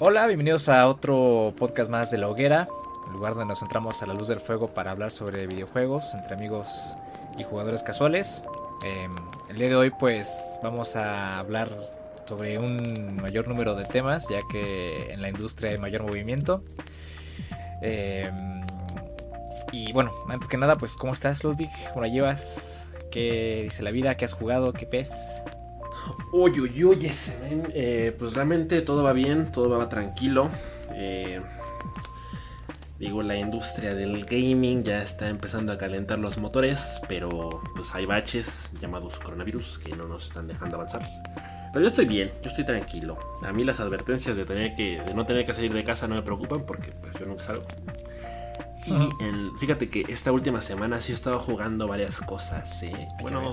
Hola, bienvenidos a otro podcast más de la hoguera, el lugar donde nos entramos a la luz del fuego para hablar sobre videojuegos entre amigos y jugadores casuales. Em, el día de hoy pues vamos a hablar sobre un mayor número de temas ya que en la industria hay mayor movimiento. Em, y bueno, antes que nada pues ¿cómo estás Ludwig? ¿Cómo la llevas? ¿Qué dice la vida? ¿Qué has jugado? ¿Qué pez? Uy, uy, uy, eh, pues realmente todo va bien, todo va tranquilo. Eh, digo, la industria del gaming ya está empezando a calentar los motores, pero pues hay baches llamados coronavirus que no nos están dejando avanzar. Pero yo estoy bien, yo estoy tranquilo. A mí las advertencias de tener que de no tener que salir de casa no me preocupan porque pues yo nunca salgo. Y fíjate que esta última semana sí he estado jugando varias cosas. ¿eh? Bueno,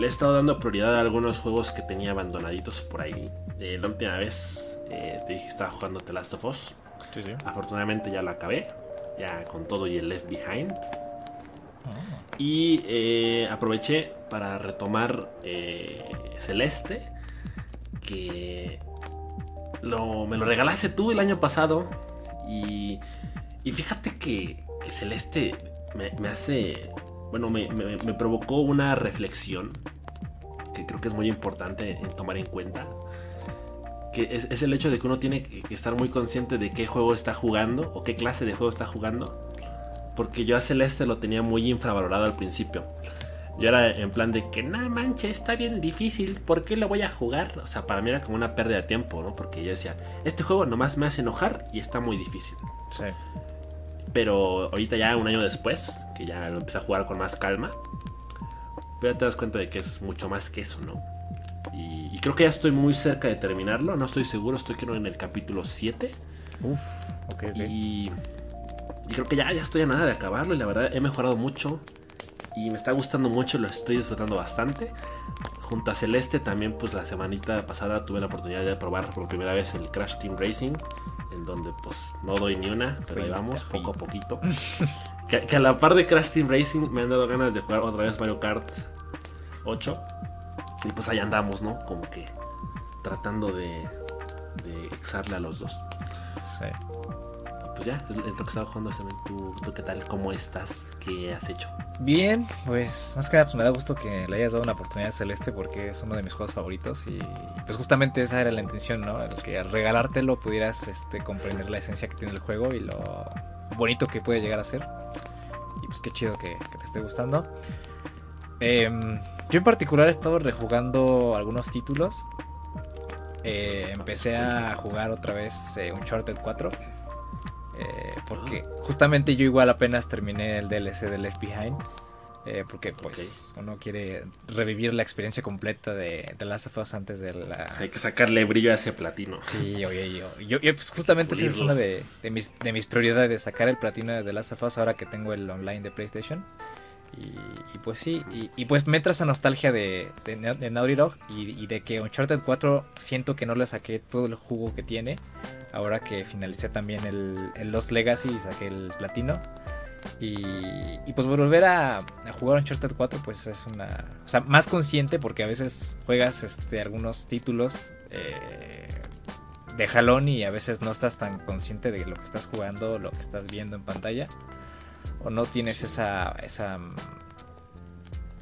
le he estado dando prioridad a algunos juegos que tenía abandonaditos por ahí. Eh, la última vez eh, te dije que estaba jugando The Last of Us. Sí, sí. Afortunadamente ya lo acabé. Ya con todo y el Left Behind. Ah. Y eh, aproveché para retomar Celeste. Que me lo regalaste tú el año pasado. Y, fíjate que, Celeste me hace bueno, me, provocó una reflexión que creo que es muy importante tomar en cuenta. Que es, el hecho de que uno tiene que estar muy consciente de qué juego está jugando o qué clase de juego está jugando. Porque yo a Celeste lo tenía muy infravalorado al principio. Yo era en plan de que, no manches, está bien difícil, ¿por qué lo voy a jugar? O sea, para mí era como una pérdida de tiempo, ¿no? Porque yo decía, este juego nomás me hace enojar y está muy difícil. Sí. Pero ahorita ya un año después, que ya lo empecé a jugar con más calma, ya te das cuenta de que es mucho más que eso, ¿no? Y, creo que ya estoy muy cerca de terminarlo, no estoy seguro, estoy creo en el capítulo 7. Uf, ok, ok. Y, y creo que ya, ya estoy a nada de acabarlo y la verdad he mejorado mucho y me está gustando mucho, lo estoy disfrutando bastante. Junto a Celeste también pues la semanita pasada tuve la oportunidad de probar por primera vez el Crash Team Racing en donde pues no doy ni una, pero ahí vamos, poco a poquito. que, a la par de Crash Team Racing me han dado ganas de jugar otra vez Mario Kart 8. Y pues ahí andamos, ¿no? Como que tratando de, de exarle a los dos. Sí. Pues ya, es, lo que estaba jugando ¿Tú, ¿Tú qué tal? ¿Cómo estás? ¿Qué has hecho? Bien, pues más que nada pues me da gusto que le hayas dado una oportunidad a Celeste porque es uno de mis juegos favoritos y pues justamente esa era la intención, ¿no? El que al regalártelo pudieras este, comprender la esencia que tiene el juego y lo bonito que puede llegar a ser. Y pues qué chido que, te esté gustando. Em, yo en particular he estado rejugando algunos títulos. Eh, empecé a jugar otra vez eh, Uncharted 4 eh, porque justamente yo igual apenas terminé el DLC de Left Behind. Eh, porque pues uno quiere revivir la experiencia completa de The Last of Us antes de la... Hay que sacarle brillo a ese platino. Sí, oye, yo, yo, pues justamente esa es una de, mis, de mis prioridades, sacar el platino de The Last of Us ahora que tengo el online de PlayStation. Y, pues sí, y, pues me trae esa nostalgia de, de, Naughty Dog y, de que Uncharted 4 siento que no le saqué todo el jugo que tiene. Ahora que finalicé también el, el Lost Legacy y saqué el platino. Y, pues volver a, jugar Uncharted 4 pues es una... O sea, más consciente porque a veces juegas este, algunos títulos eh, de jalón y a veces no estás tan consciente de lo que estás jugando, lo que estás viendo en pantalla o no tienes esa, esa,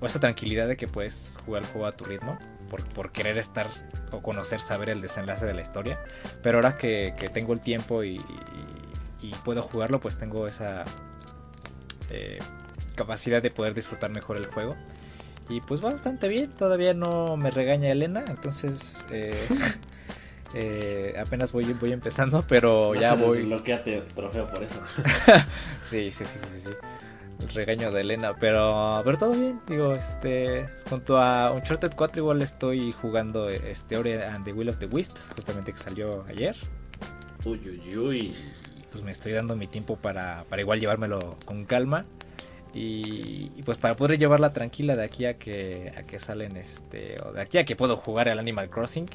o esa tranquilidad de que puedes jugar el juego a tu ritmo por, querer estar o conocer, saber el desenlace de la historia. Pero ahora que, tengo el tiempo y, puedo jugarlo, pues tengo esa eh, capacidad de poder disfrutar mejor el juego. Y pues va bastante bien, todavía no me regaña Elena, entonces eh, Eh, apenas voy, voy empezando, pero ya voy. Bloqueate trofeo por eso. sí, sí, sí, sí, sí. El regaño de Elena, pero, pero todo bien. Digo, este. Junto a Uncharted 4, igual estoy jugando este Ori and the Will of the Wisps, justamente que salió ayer. Uy, uy, uy. pues me estoy dando mi tiempo para, para igual llevármelo con calma. Y, y, pues para poder llevarla tranquila de aquí a que, a que salen este. O de aquí a que puedo jugar al Animal Crossing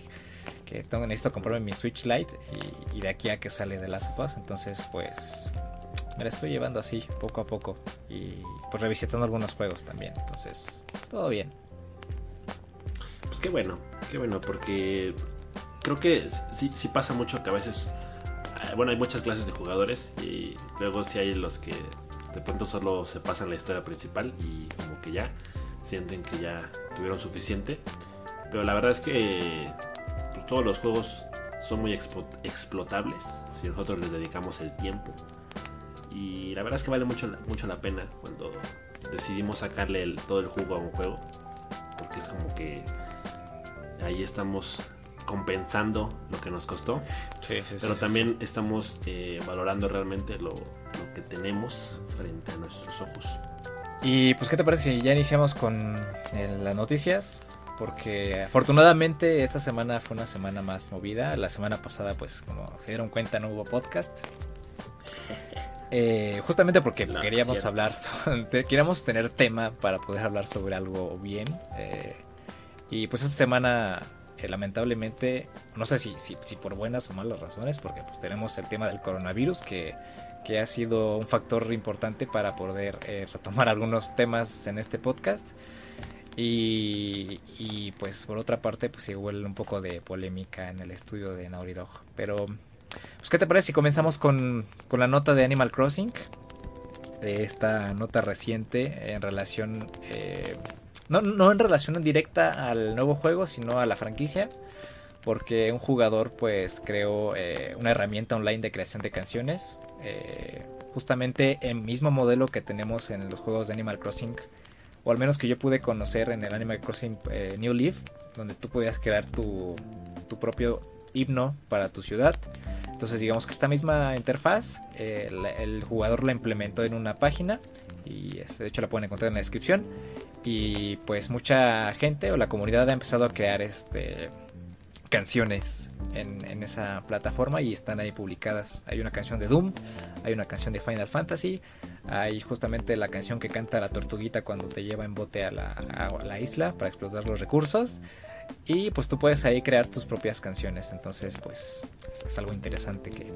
que necesito comprarme mi Switch Lite y, de aquí a que sale de las of Entonces, pues me la estoy llevando así, poco a poco. Y pues revisitando algunos juegos también. Entonces, pues, todo bien. Pues qué bueno, qué bueno, porque creo que sí, sí pasa mucho que a veces, ah, bueno, hay muchas clases de jugadores y luego sí hay los que de pronto solo se pasan la historia principal y como que ya sienten que ya tuvieron suficiente. Pero la verdad es que pues, todos los juegos son muy explotables si nosotros les dedicamos el tiempo. Y la verdad es que vale mucho, mucho la pena cuando decidimos sacarle todo el jugo a un juego. Porque es como que ahí estamos compensando lo que nos costó. pero también estamos eh, valorando realmente lo, lo, que tenemos frente a nuestros ojos. Y pues, ¿qué te parece si ya iniciamos con eh, las noticias? Porque afortunadamente esta semana fue una semana más movida. La semana pasada, pues, como se dieron cuenta, no hubo podcast. Eh, justamente porque queríamos hablar, queríamos tener tema para poder hablar sobre algo bien. y pues esta semana lamentablemente, no sé si, si, por buenas o malas razones, porque pues tenemos el tema del coronavirus que, ha sido un factor importante para poder eh, retomar algunos temas en este podcast. Y, pues por otra parte, pues igual un poco de polémica en el estudio de Naughty Pero, pues, ¿qué te parece si comenzamos con, con la nota de Animal Crossing? De esta nota reciente en relación... Eh, no, no en relación directa al nuevo juego, sino a la franquicia. Porque un jugador pues creó eh, una herramienta online de creación de canciones. Eh, justamente el mismo modelo que tenemos en los juegos de Animal Crossing. O al menos que yo pude conocer en el Animal Crossing eh, New Leaf. Donde tú podías crear tu, tu propio himno para tu ciudad. Entonces digamos que esta misma interfaz el, jugador la implementó en una página y este, de hecho la pueden encontrar en la descripción y pues mucha gente o la comunidad ha empezado a crear este canciones en, esa plataforma y están ahí publicadas. Hay una canción de Doom, hay una canción de Final Fantasy, hay justamente la canción que canta la tortuguita cuando te lleva en bote a la, isla para explotar los recursos. Y pues tú puedes ahí crear tus propias canciones. Entonces pues es algo interesante que,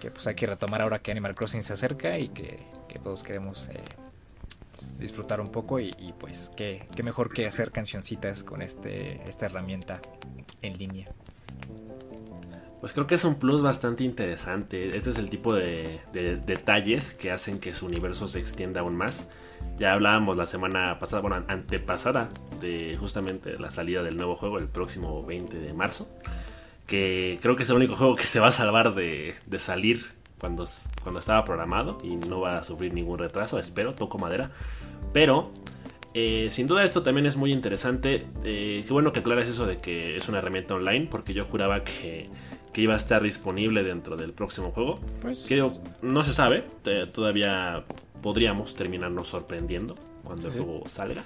que pues hay que retomar ahora que Animal Crossing se acerca y que, todos queremos eh, disfrutar un poco y, pues qué, mejor que hacer cancioncitas con este, esta herramienta en línea. Pues creo que es un plus bastante interesante. Este es el tipo de, detalles que hacen que su universo se extienda aún más. Ya hablábamos la semana pasada, bueno, antepasada, de justamente la salida del nuevo juego el próximo 20 de marzo. Que creo que es el único juego que se va a salvar de, de salir cuando, cuando estaba programado y no va a sufrir ningún retraso, espero, toco madera. Pero eh, sin duda esto también es muy interesante. Eh, qué bueno que aclares eso de que es una herramienta online, porque yo juraba que, iba a estar disponible dentro del próximo juego. Pues... Que no se sabe, todavía podríamos terminarnos sorprendiendo cuando el juego salga.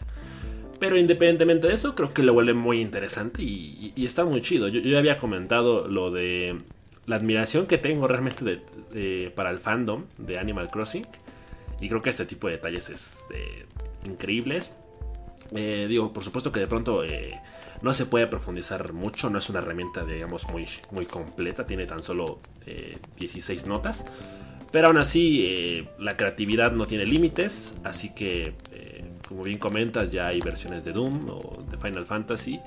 Pero independientemente de eso, creo que lo vuelve muy interesante y, está muy chido. Yo, ya había comentado lo de la admiración que tengo realmente para el fandom de Animal Crossing. Y creo que este tipo de detalles es eh, increíbles. Eh, digo, por supuesto que de pronto eh, no se puede profundizar mucho, no es una herramienta, digamos, muy, muy completa, tiene tan solo 16 notas. Pero aún así, la creatividad no tiene límites, así que, como bien comentas, ya hay versiones de Doom o de Final Fantasy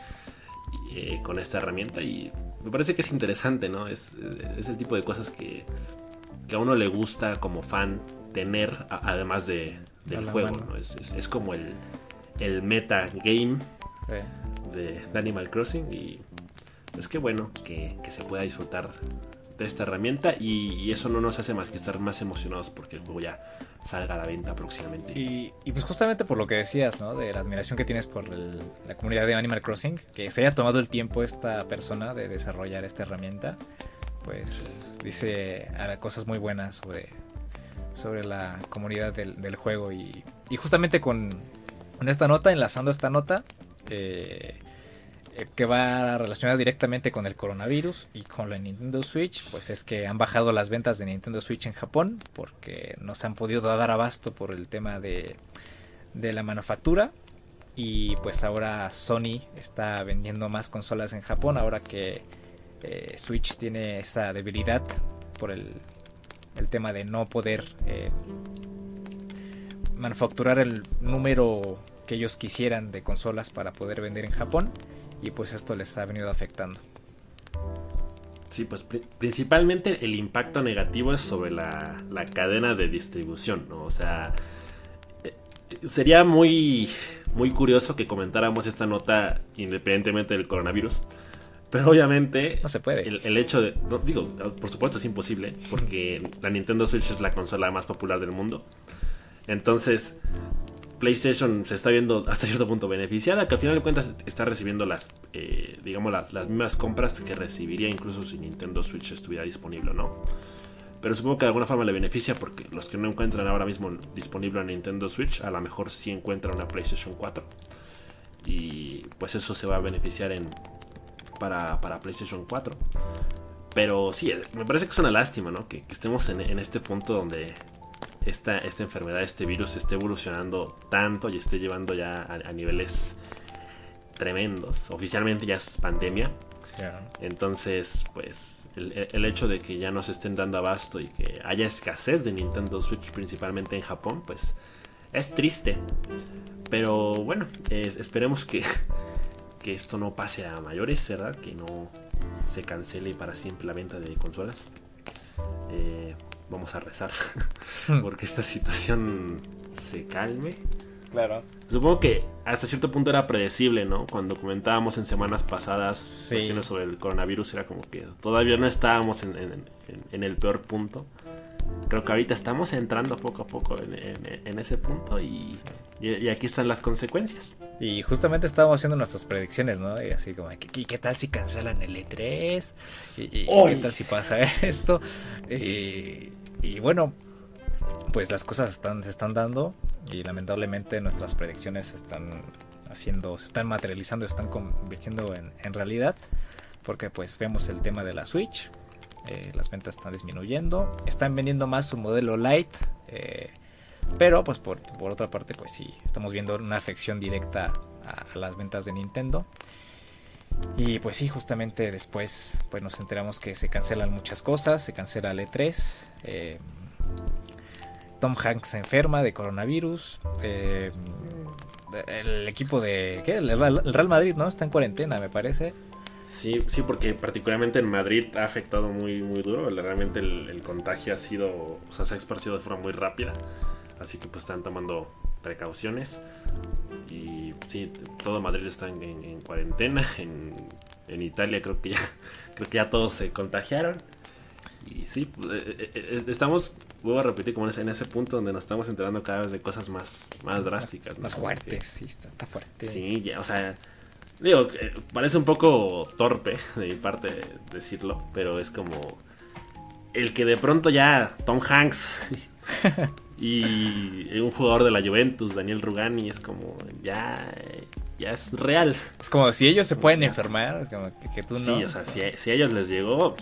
con esta herramienta y me parece que es interesante, ¿no? Es, el tipo de cosas que, a uno le gusta como fan tener, además de, del juego, ¿no? Es, como el, el meta game de, Animal Crossing y es que bueno que, se pueda disfrutar de esta herramienta y, eso no nos hace más que estar más emocionados porque el juego ya salga a la venta próximamente. Y, pues justamente por lo que decías, ¿no? De la admiración que tienes por la comunidad de Animal Crossing, que se haya tomado el tiempo esta persona de desarrollar esta herramienta, pues dice cosas muy buenas sobre, sobre la comunidad del, juego y, justamente con, esta nota, enlazando esta nota, eh, que va relacionada directamente con el coronavirus y con la Nintendo Switch, pues es que han bajado las ventas de Nintendo Switch en Japón porque no se han podido dar abasto por el tema de, la manufactura. Y pues ahora Sony está vendiendo más consolas en Japón ahora que eh, Switch tiene esta debilidad por el, el tema de no poder eh, manufacturar el número que ellos quisieran de consolas para poder vender en Japón y pues esto les ha venido afectando. Sí, pues principalmente el impacto negativo es sobre la, la cadena de distribución, ¿no? O sea, eh, sería muy, muy curioso que comentáramos esta nota independientemente del coronavirus. Pero obviamente. No se puede. El, hecho de. digo, por supuesto es imposible. Porque la Nintendo Switch es la consola más popular del mundo. Entonces, PlayStation se está viendo hasta cierto punto beneficiada, que al final de cuentas está recibiendo las, eh, digamos, las, mismas compras que recibiría incluso si Nintendo Switch estuviera disponible, ¿no? Pero supongo que de alguna forma le beneficia porque los que no encuentran ahora mismo disponible a Nintendo Switch, a lo mejor sí encuentran una PlayStation 4. Y pues eso se va a beneficiar en, para, PlayStation 4. Pero sí, me parece que es una lástima, ¿no? Que, estemos en, este punto donde esta, esta enfermedad, este virus esté evolucionando tanto y esté llevando ya a, niveles tremendos. Oficialmente ya es pandemia. Entonces, pues el, hecho de que ya no se estén dando abasto y que haya escasez de Nintendo Switch, principalmente en Japón, pues es triste. Pero bueno, esperemos que, que esto no pase a mayores, ¿verdad? Que no se cancele para siempre la venta de consolas. Eh, vamos a rezar hmm. porque esta situación se calme. Claro. Supongo que hasta cierto punto era predecible, ¿no? Cuando comentábamos en semanas pasadas cuestiones sobre el coronavirus, era como que todavía no estábamos en, el peor punto. Creo que ahorita estamos entrando poco a poco en, ese punto y, aquí están las consecuencias. Y justamente estábamos haciendo nuestras predicciones, ¿no? Y así como, ¿qué, qué tal si cancelan el E3? ¿Y, qué tal si pasa esto? Y, y bueno, pues las cosas están, se están dando y lamentablemente nuestras predicciones están haciendo, se están materializando, se están convirtiendo en, realidad. Porque pues vemos el tema de la Switch, eh, las ventas están disminuyendo, están vendiendo más su modelo Lite, eh, pero pues por, otra parte pues sí, estamos viendo una afección directa a, las ventas de Nintendo. Y pues sí, justamente después pues nos enteramos que se cancelan muchas cosas, se cancela el E3. Eh, Tom Hanks se enferma de coronavirus. Eh, el equipo de... ¿qué? El Real Madrid, ¿no? Está en cuarentena, me parece. Sí, sí, porque particularmente en Madrid ha afectado muy, muy duro. Realmente el, contagio ha sido, o sea, se ha esparcido de forma muy rápida. Así que pues están tomando precauciones. Sí, todo Madrid está en, cuarentena. En, en, Italia creo que ya, creo que ya todos se contagiaron. Y sí, pues, eh, eh, eh, estamos, vuelvo a repetir, como en ese punto donde nos estamos enterando cada vez de cosas más, más drásticas. Más, fuertes, sí, está, fuerte. Sí, ya, o sea, digo, parece un poco torpe de mi parte decirlo, pero es como el que de pronto ya Tom Hanks y un jugador de la Juventus, Daniel Rugani, es como ya ya es real. Es como si ellos se pueden enfermar, es como que, tú no. Sí, o sea, si, a ellos les llegó.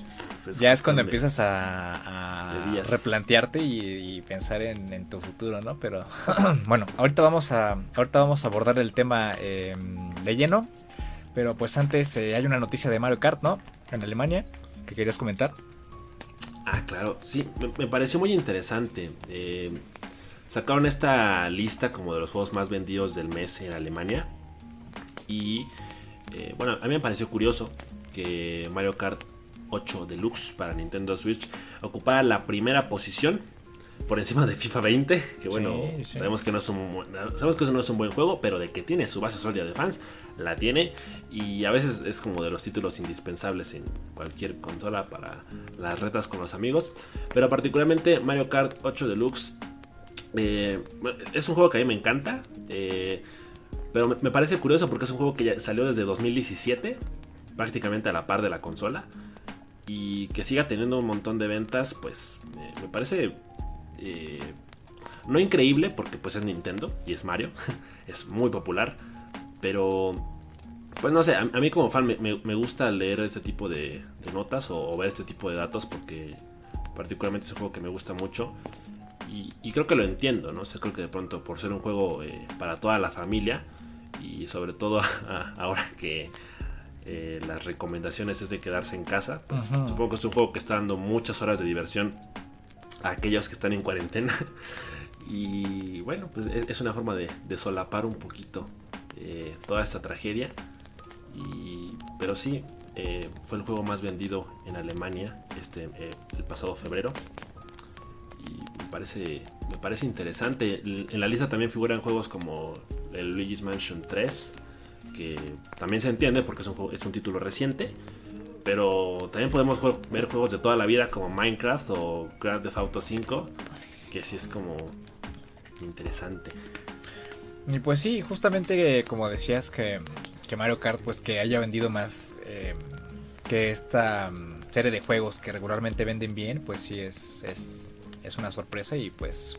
Pues, ya es cuando empiezas a, replantearte y, pensar en, tu futuro, ¿no? Pero bueno, ahorita vamos a, ahorita vamos a abordar el tema em, de lleno. Pero pues antes eh, hay una noticia de Mario Kart, ¿no? En Alemania, que querías comentar. Ah, claro, sí, me, pareció muy interesante. Eh, sacaron esta lista como de los juegos más vendidos del mes en Alemania. Y eh, bueno, a mí me pareció curioso que Mario Kart 8 Deluxe para Nintendo Switch ocupara la primera posición por encima de FIFA 20, que bueno, sabemos que no es un sabemos que eso no es un buen juego, pero de que tiene su base sólida de fans, la tiene y a veces es como de los títulos indispensables en cualquier consola para las retas con los amigos, pero particularmente Mario Kart 8 Deluxe eh, es un juego que a mí me encanta. Eh, pero me, parece curioso porque es un juego que ya salió desde 2017, prácticamente a la par de la consola. Y que siga teniendo un montón de ventas, pues me parece eh, no increíble porque pues es Nintendo y es Mario, es muy popular. Pero pues no sé, a, mí como fan me, gusta leer este tipo de, notas o, ver este tipo de datos porque particularmente es un juego que me gusta mucho. Y, creo que lo entiendo, ¿no? creo que de pronto por ser un juego eh, para toda la familia, y sobre todo ahora que eh, las recomendaciones es de quedarse en casa, pues supongo que es un juego que está dando muchas horas de diversión a aquellos que están en cuarentena. y bueno, pues es, una forma de, solapar un poquito eh, toda esta tragedia. Pero sí, eh, fue el juego más vendido en Alemania este, eh, el pasado febrero. Y me parece, me parece interesante. En la lista también figuran juegos como el Luigi's Mansion 3, que también se entiende porque es un, es un título reciente. Pero también podemos ver juegos de toda la vida como Minecraft o Grand Theft Auto 5, que sí es como interesante. Y pues sí, justamente como decías que, Mario Kart pues que haya vendido más eh, que esta mm, serie de juegos que regularmente venden bien, pues sí es, es, es una sorpresa y pues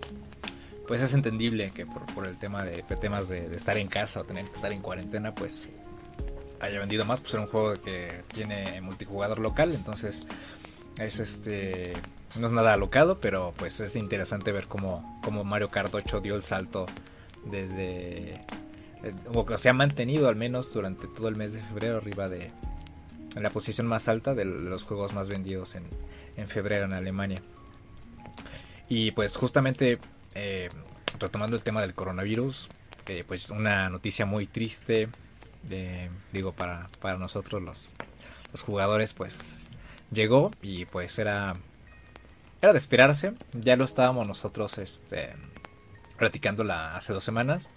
pues es entendible que por, el tema de, temas de, estar en casa o tener que estar en cuarentena, pues haya vendido más, pues era un juego que tiene multijugador local, entonces es este no es nada alocado, pero pues es interesante ver cómo, cómo Mario Kart 8 dio el salto desde eh, o se ha mantenido al menos durante todo el mes de febrero arriba de en la posición más alta de los juegos más vendidos en, en febrero en Alemania. Y pues justamente eh, retomando el tema del coronavirus, eh, pues una noticia muy triste, digo, para, para nosotros los, los jugadores, pues llegó y pues era, era de esperarse. Ya lo estábamos nosotros este, platicándola hace dos semanas.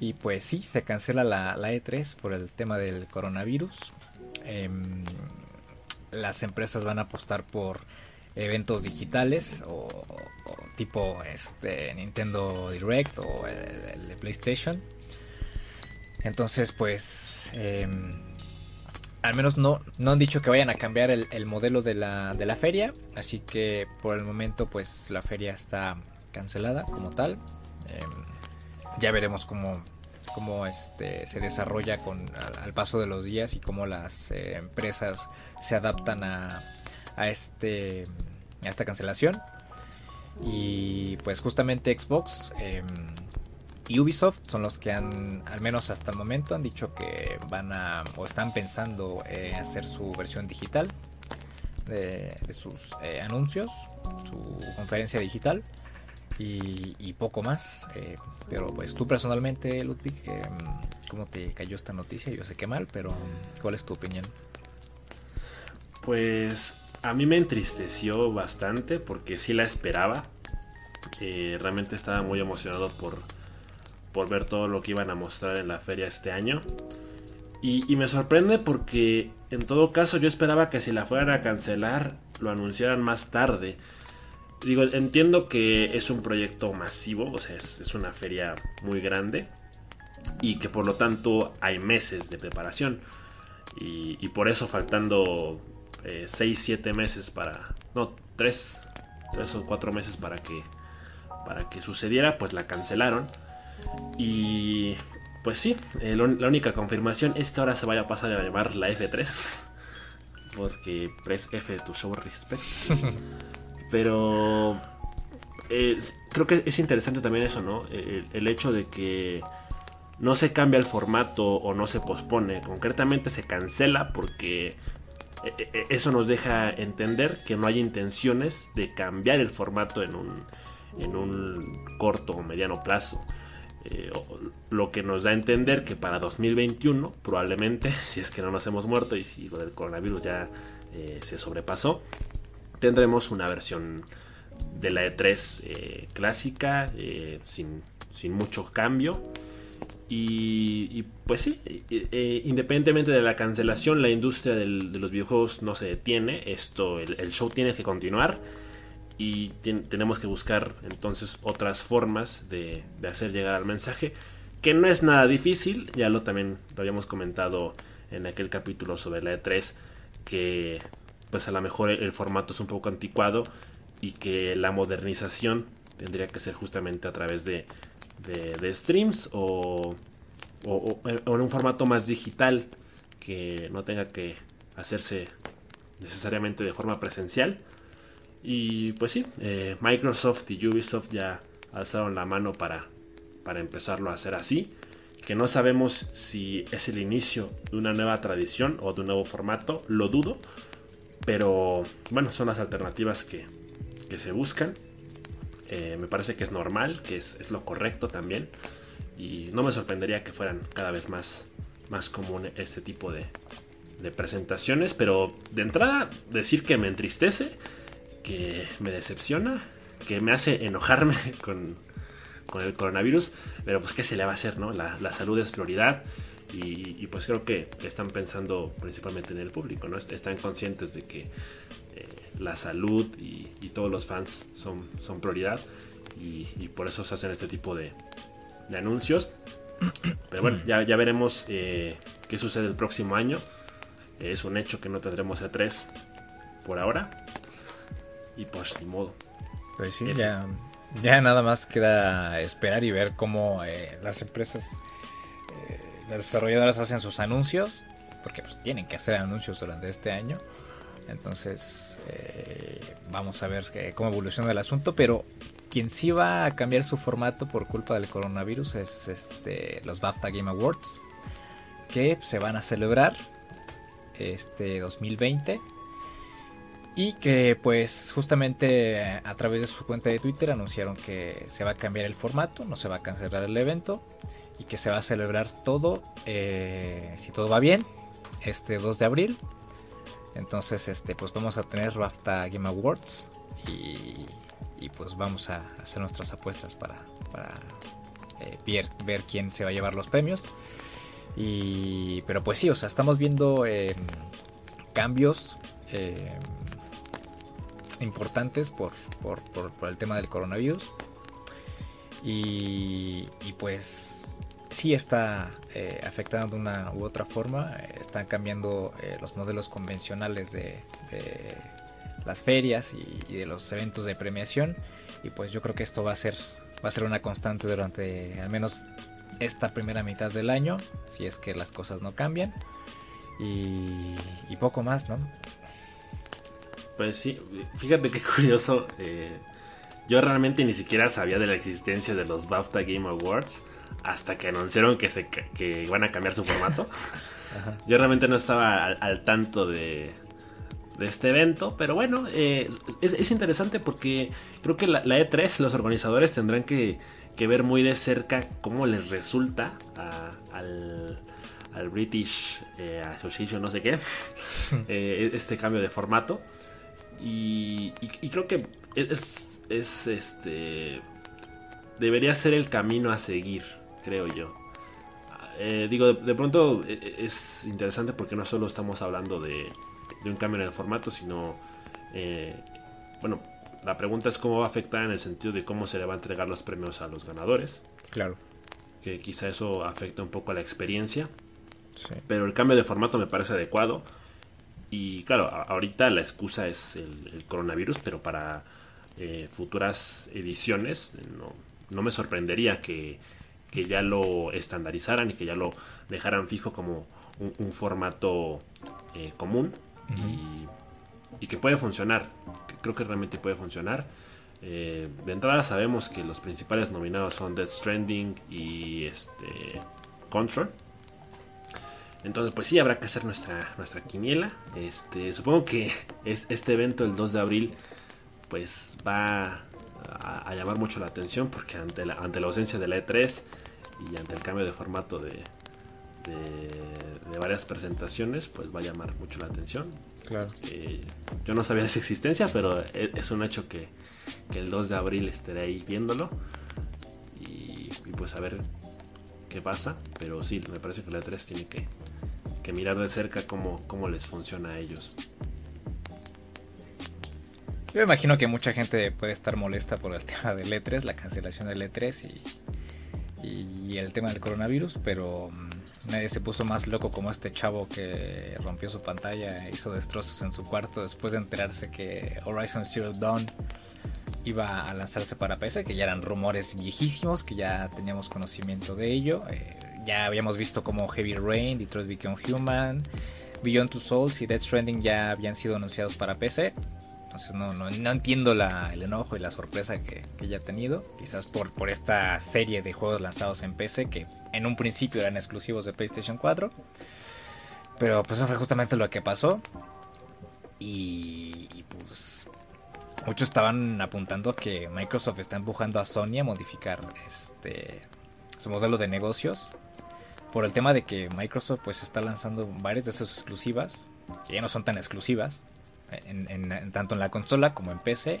Y pues sí, se cancela la, la E3 por el tema del coronavirus. Em, las empresas van a apostar por eventos digitales o, tipo este Nintendo Direct o el, PlayStation. Entonces, pues, em, al menos no, no han dicho que vayan a cambiar el, modelo de la, de la, feria. Así que por el momento, pues, la feria está cancelada como tal. Em, ya veremos cómo, cómo este, se desarrolla con, al, paso de los días y cómo las eh, empresas se adaptan a, a, este, a esta cancelación. Y pues justamente Xbox em, y Ubisoft son los que han, al menos hasta el momento, han dicho que van a o están pensando eh, hacer su versión digital de, sus eh, anuncios, su conferencia digital y, poco más. Eh, pero pues tú personalmente, Ludwig, em, ¿cómo te cayó esta noticia? Yo sé que mal, pero ¿cuál es tu opinión? Pues a mí me entristeció bastante porque sí la esperaba. Eh, realmente estaba muy emocionado por, por ver todo lo que iban a mostrar en la feria este año. Y, me sorprende porque en todo caso yo esperaba que si la fueran a cancelar lo anunciaran más tarde. Digo, entiendo que es un proyecto masivo, o sea, es, una feria muy grande y que por lo tanto hay meses de preparación. Y, por eso faltando 6-7 eh, meses para... No, 3, 3 o 4 meses para que, para que sucediera, pues la cancelaron. Y pues sí, eh, la única confirmación es que ahora se vaya a pasar a llamar la F3. Porque press F to show respect. Pero creo que es interesante también eso, ¿no? El, hecho de que no se cambia el formato o no se pospone, concretamente se cancela porque e, e, e, eso nos deja entender que no hay intenciones de cambiar el formato en un, en un corto o mediano plazo. Eh, lo que nos da a entender que para 2021, probablemente, si es que no nos hemos muerto y si lo del coronavirus ya eh, se sobrepasó, tendremos una versión de la E3 eh, clásica, eh, sin, mucho cambio. Y, pues sí, independientemente de la cancelación, la industria de los videojuegos no se detiene. Esto, el, show tiene que continuar. Y tenemos que buscar entonces otras formas de, de, hacer llegar al mensaje. Que no es nada difícil. Ya lo también lo habíamos comentado en aquel capítulo sobre la E3. Que pues a lo mejor el, formato es un poco anticuado y que la modernización tendría que ser justamente a través de, de, streams o, o, en un formato más digital que no tenga que hacerse necesariamente de forma presencial. Y pues sí, eh, Microsoft y Ubisoft ya alzaron la mano para, para empezarlo a hacer así. Que no sabemos si es el inicio de una nueva tradición o de un nuevo formato, lo dudo, pero bueno, son las alternativas que, se buscan. Eh, me parece que es normal, que es, lo correcto también. Y no me sorprendería que fueran cada vez más, más común este tipo de, de presentaciones, pero de entrada decir que me entristece, que me decepciona, que me hace enojarme con, con el coronavirus, pero pues qué se le va a hacer, ¿no? La, salud es prioridad y, pues creo que están pensando principalmente en el público, ¿no? Están conscientes de que eh, la salud y, todos los fans son, son prioridad y, por eso se hacen este tipo de, anuncios. Pero bueno, ya, ya veremos eh, qué sucede el próximo año. Es un hecho que no tendremos E3 por ahora. Y pues ni modo. Pues sí, ya, ya nada más queda esperar y ver cómo eh, las empresas, eh, las desarrolladoras hacen sus anuncios, porque pues tienen que hacer anuncios durante este año. Entonces, eh, vamos a ver cómo evoluciona el asunto, pero quien sí va a cambiar su formato por culpa del coronavirus es este, los BAFTA Game Awards, que se van a celebrar este 2020 y que pues justamente a través de su cuenta de Twitter anunciaron que se va a cambiar el formato, no se va a cancelar el evento y que se va a celebrar todo, eh, si todo va bien, este 2 de abril. Entonces este pues vamos a tener BAFTA Game Awards y, pues vamos a hacer nuestras apuestas para, para eh, ver, ver quién se va a llevar los premios. Y, pero pues sí, o sea, estamos viendo em, cambios em, importantes por, por, el tema del coronavirus. Y, pues sí está eh, afectando de una u otra forma. están cambiando eh, los modelos convencionales de, las ferias y, de los eventos de premiación. Y pues yo creo que esto va a ser, va a ser una constante durante al menos esta primera mitad del año, si es que las cosas no cambian. Y, poco más, ¿no? Pues sí, fíjate qué curioso. Eh, yo realmente ni siquiera sabía de la existencia de los BAFTA Game Awards hasta que anunciaron que, se, que van a cambiar su formato. Yo realmente no estaba al, tanto de, de, este evento, pero bueno, eh, es, interesante porque creo que la, la, E3, los organizadores tendrán que que ver muy de cerca cómo les resulta al, British eh, Association, no sé qué, eh, este cambio de formato. Y, creo que es, este. Debería ser el camino a seguir, creo yo. Eh, digo, de, pronto es interesante porque no solo estamos hablando de, de un cambio en el formato, sino. bueno, la pregunta es cómo va a afectar en el sentido de cómo se le va a entregar los premios a los ganadores. Claro. Que quizá eso afecte un poco a la experiencia. Sí. Pero el cambio de formato me parece adecuado. Y claro, ahorita la excusa es el, coronavirus, pero para eh, futuras ediciones no, no me sorprendería que, que, ya lo estandarizaran y que ya lo dejaran fijo como un, formato eh, común. Y y que puede funcionar. Creo que realmente puede funcionar. Eh, de entrada sabemos que los principales nominados son Death Stranding y este Control. Entonces, pues sí, habrá que hacer nuestra, nuestra quiniela. Este, supongo que es, este evento, el 2 de abril, pues va a, llamar mucho la atención porque ante la, ante la ausencia de la E3 y ante el cambio de formato de, de, varias presentaciones, pues va a llamar mucho la atención. Claro. Eh, yo no sabía de su existencia, pero e, es, un hecho que, el 2 de abril estaré ahí viéndolo. Y, pues a ver qué pasa. Pero sí, me parece que la 3 tiene que, mirar de cerca cómo, cómo les funciona a ellos. Yo imagino que mucha gente puede estar molesta por el tema del E3, la cancelación del E3 y, el tema del coronavirus, pero mm, Nadie se puso más loco como este chavo que rompió su pantalla, hizo destrozos en su cuarto después de enterarse que Horizon Zero Dawn iba a lanzarse para PC, que ya eran rumores viejísimos, que ya teníamos conocimiento de ello. Eh, ya habíamos visto como Heavy Rain, Detroit Become Human, Beyond Two Souls y Death Stranding ya habían sido anunciados para PC. Entonces no, no, entiendo el enojo y la sorpresa que, que ha tenido. Quizás por, por esta serie de juegos lanzados en PC que en un principio eran exclusivos de PlayStation 4. Pero pues eso fue justamente lo que pasó. Y, pues muchos estaban apuntando que Microsoft está empujando a Sony a modificar este su modelo de negocios por el tema de que Microsoft pues está lanzando varias de sus exclusivas, que ya no son tan exclusivas, en, tanto en la consola como en PC,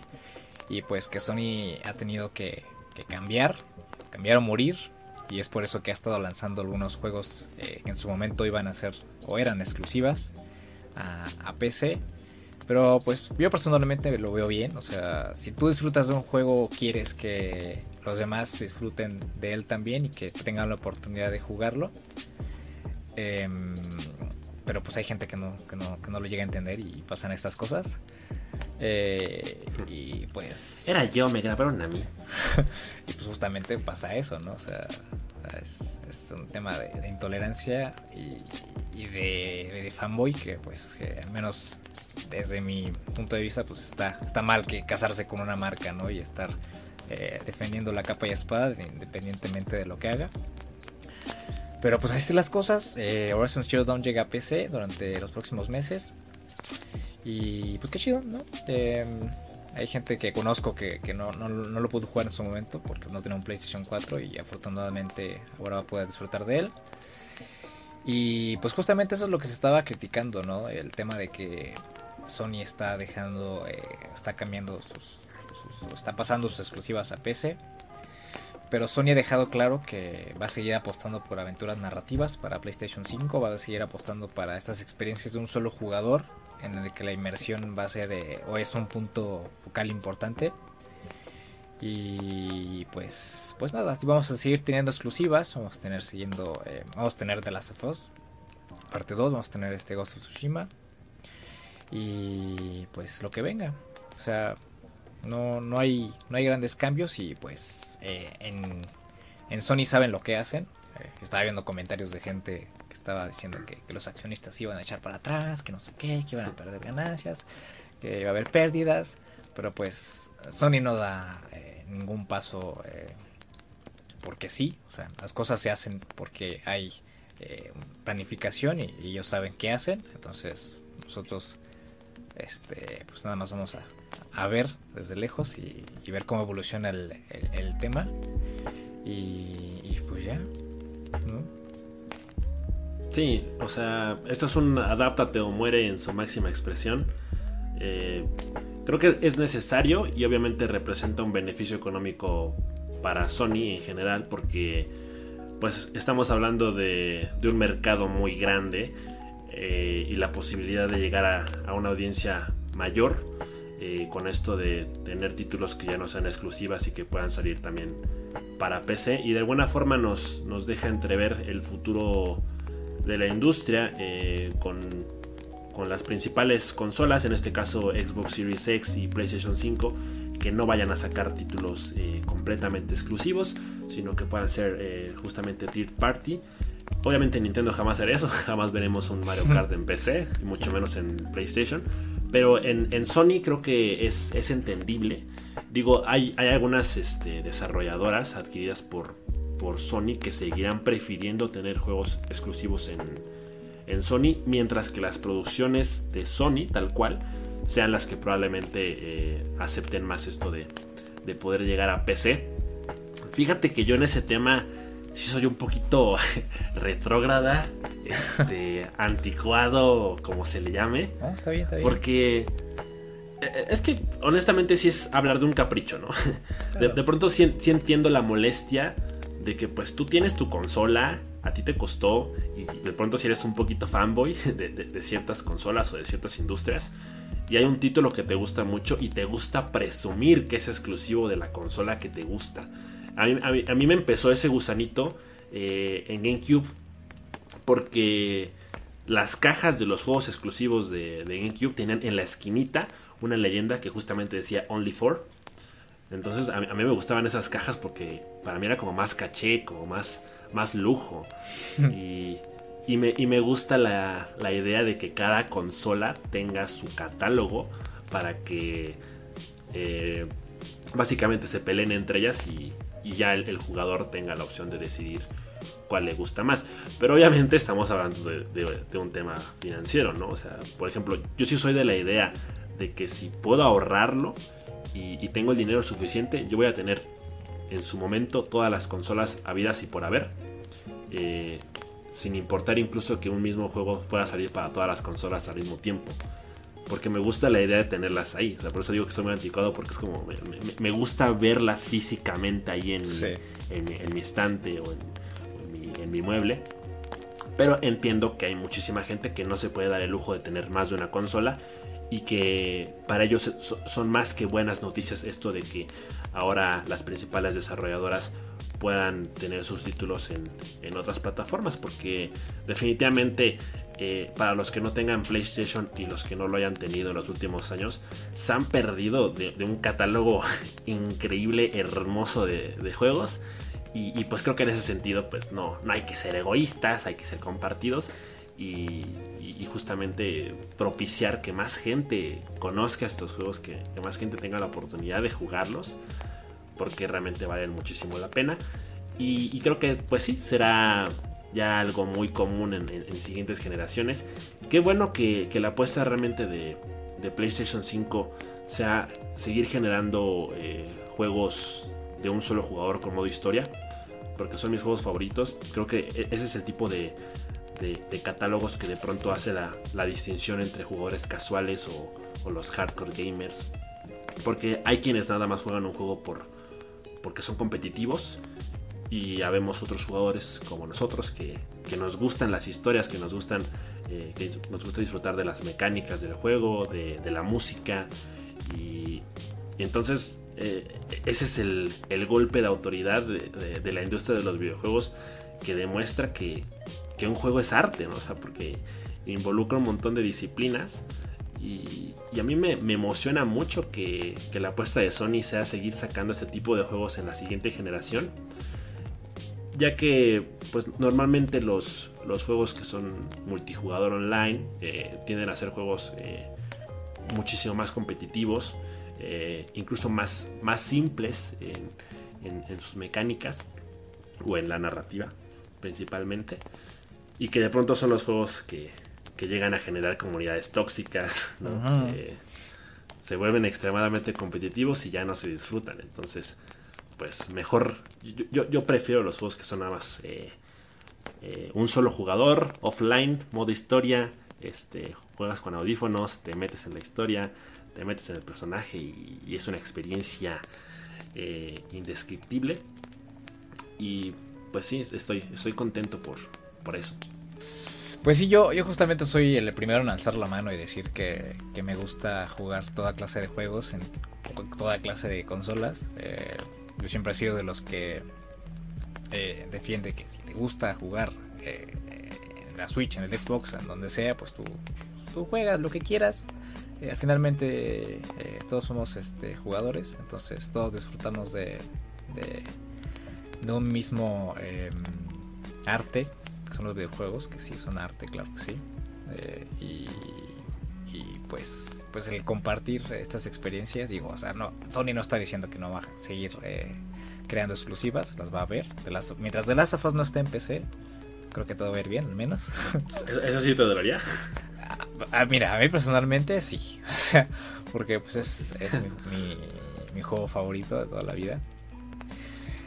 y pues que Sony ha tenido que, cambiar, cambiar o morir, y es por eso que ha estado lanzando algunos juegos eh, que en su momento iban a ser o eran exclusivas a, PC. Pero pues yo personalmente lo veo bien. O sea, si tú disfrutas de un juego, quieres que los demás disfruten de él también y que tengan la oportunidad de jugarlo. Em, pero pues hay gente que no, que no, que no lo llega a entender y pasan estas cosas. Eh, y pues... Era yo, me grabaron a mí. y pues justamente pasa eso, ¿no? O sea, es, un tema de, intolerancia y, de, fanboy que pues al menos desde mi punto de vista pues está, está mal que casarse con una marca, ¿no? Y estar eh, defendiendo la capa y espada independientemente de lo que haga. Pero pues así están las cosas. Eh, Horizon Zero llega a PC durante los próximos meses. Y pues qué chido, ¿no? Em, hay gente que conozco que, no, lo pudo jugar en su momento porque no tenía un PlayStation 4 y afortunadamente ahora va a poder disfrutar de él. Y pues justamente eso es lo que se estaba criticando, ¿no? El tema de que Sony está dejando, eh, está cambiando sus, está pasando sus exclusivas a PC. Pero Sony ha dejado claro que va a seguir apostando por aventuras narrativas para PlayStation 5, va a seguir apostando para estas experiencias de un solo jugador, en el que la inmersión va a ser eh, o es un punto focal importante. Y pues, pues nada, vamos a seguir teniendo exclusivas, vamos a tener siguiendo, eh, vamos a tener The Last of Us, parte 2, vamos a tener este Ghost of Tsushima. Y pues lo que venga. O sea, no, no, hay, no hay grandes cambios y pues eh, en, Sony saben lo que hacen. Eh, estaba viendo comentarios de gente que estaba diciendo que, los accionistas iban a echar para atrás, que no sé qué, que iban a perder ganancias, que iba a haber pérdidas. Pero pues Sony no da eh, ningún paso porque sí. O sea, las cosas se hacen porque hay planificación y, y ellos saben qué hacen. Entonces nosotros este, pues nada más vamos a, a ver desde lejos y, ver cómo evoluciona el, tema. Y, pues ya, Sí, o sea, esto es un adáptate o muere en su máxima expresión. Eh, creo que es necesario y obviamente representa un beneficio económico para Sony en general porque pues estamos hablando de, de un mercado muy grande eh, y la posibilidad de llegar a una audiencia mayor eh, con esto de tener títulos que ya no sean exclusivas y que puedan salir también para PC y de alguna forma nos, nos deja entrever el futuro de la industria eh, con, con, las principales consolas, en este caso Xbox Series X y PlayStation 5, que no vayan a sacar títulos eh, completamente exclusivos, sino que puedan ser justamente third party. Obviamente Nintendo jamás hará eso, jamás veremos un Mario Kart en PC, y mucho menos en PlayStation. Pero en, Sony creo que es, entendible. Digo, hay, hay algunas este, desarrolladoras adquiridas por, por Sony que seguirán prefiriendo tener juegos exclusivos en, en Sony, mientras que las producciones de Sony, tal cual, sean las que probablemente eh, acepten más esto de, de poder llegar a PC. Fíjate que yo en ese tema sí soy un poquito retrógrada, este, anticuado, como se le llame. Ah, está bien, está bien. Porque eh, es que honestamente sí es hablar de un capricho, ¿no? De, pronto sí, entiendo la molestia de que pues tú tienes tu consola, a ti te costó, y de pronto si eres un poquito fanboy de, ciertas consolas o de ciertas industrias, y hay un título que te gusta mucho y te gusta presumir que es exclusivo de la consola que te gusta. A mí, me empezó ese gusanito eh, en GameCube porque las cajas de los juegos exclusivos de, GameCube tenían en la esquinita una leyenda que justamente decía Only for. Entonces a mí, me gustaban esas cajas porque para mí era como más caché, como más, más lujo. y, me, gusta la, idea de que cada consola tenga su catálogo para que eh, básicamente se peleen entre ellas y, y ya el, jugador tenga la opción de decidir cuál le gusta más. Pero obviamente estamos hablando de, un tema financiero, ¿no? O sea, por ejemplo, yo sí soy de la idea de que si puedo ahorrarlo y, tengo el dinero suficiente, yo voy a tener en su momento todas las consolas habidas y por haber. Eh, sin importar incluso que un mismo juego pueda salir para todas las consolas al mismo tiempo. Porque me gusta la idea de tenerlas ahí. O sea, por eso digo que soy muy anticuado, porque es como. Me, gusta verlas físicamente ahí en, en, mi estante o en mi mueble. Pero entiendo que hay muchísima gente que no se puede dar el lujo de tener más de una consola y que para ellos son más que buenas noticias esto de que ahora las principales desarrolladoras puedan tener sus títulos en, otras plataformas porque definitivamente eh, para los que no tengan PlayStation y los que no lo hayan tenido en los últimos años se han perdido de, un catálogo increíble hermoso de, juegos y, pues creo que en ese sentido pues no, no hay que ser egoístas hay que ser compartidos y, justamente propiciar que más gente conozca estos juegos, que, más gente tenga la oportunidad de jugarlos, porque realmente valen muchísimo la pena. Y, creo que pues sí, será ya algo muy común en, siguientes generaciones. Qué bueno que, la apuesta realmente de, PlayStation 5 sea seguir generando eh, juegos de un solo jugador con modo historia, porque son mis juegos favoritos. Creo que e, ese es el tipo de, catálogos que de pronto hace la, distinción entre jugadores casuales o, los hardcore gamers. Porque hay quienes nada más juegan un juego por, porque son competitivos y habemos otros jugadores como nosotros que, nos gustan las historias, que nos gustan eh, que nos gusta disfrutar de las mecánicas del juego, de, la música y, entonces eh, ese es el, golpe de autoridad de, la industria de los videojuegos que demuestra que, que un juego es arte, ¿no? O sea, porque involucra un montón de disciplinas. Y, a mí me, emociona mucho que, la apuesta de Sony sea seguir sacando ese tipo de juegos en la siguiente generación. Ya que, pues normalmente los, los juegos que son multijugador online eh, tienden a ser juegos eh, muchísimo más competitivos, eh, incluso más, más simples en sus mecánicas o en la narrativa principalmente. Y que de pronto son los juegos que, llegan a generar comunidades tóxicas, se vuelven extremadamente competitivos y ya no se disfrutan. Entonces, pues mejor, yo, prefiero los juegos que son nada más eh, eh, un solo jugador, offline, modo historia, este, juegas con audífonos, te metes en la historia, te metes en el personaje y, es una experiencia eh, indescriptible. Y pues sí, estoy, estoy contento por, por eso. Pues sí, yo, yo justamente soy el primero en alzar la mano y decir que, me gusta jugar toda clase de juegos en toda clase de consolas. Eh, yo siempre he sido de los que eh, defiende que si te gusta jugar eh, en la Switch, en el Xbox, en donde sea, pues tú, tú juegas lo que quieras. finalmente todos somos este, jugadores, entonces todos disfrutamos de, de, de un mismo em, arte son los videojuegos, que sí son arte, claro que sí. Eh, y, pues, pues el compartir estas experiencias, digo, o sea, no, Sony no está diciendo que no va a seguir eh, creando exclusivas, las va a ver. De las, mientras The Last of Us no esté en PC, creo que todo va a ir bien, al menos. ¿Eso sí te dolería? Ah, ah, mira, a mí personalmente sí. O sea, porque pues es, es mi, mi juego favorito de toda la vida.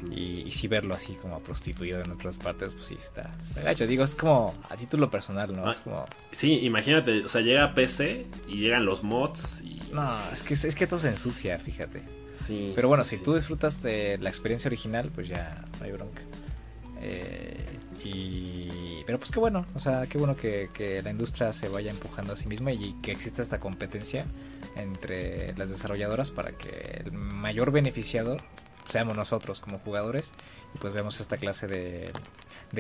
Y, si verlo así como prostituido en otras partes, pues sí está. Gacho. Digo, es como a título personal, ¿no? Ah, es como. Sí, imagínate, o sea, llega a PC y llegan los mods y. No, es que, es que todo se ensucia, fíjate. Sí. Pero bueno, si tú disfrutas de la experiencia original, pues ya no hay bronca. Eh, y. Pero pues qué bueno, o sea, qué bueno que, que la industria se vaya empujando a sí misma y que exista esta competencia entre las desarrolladoras para que el mayor beneficiado seamos nosotros como jugadores y pues vemos esta clase de,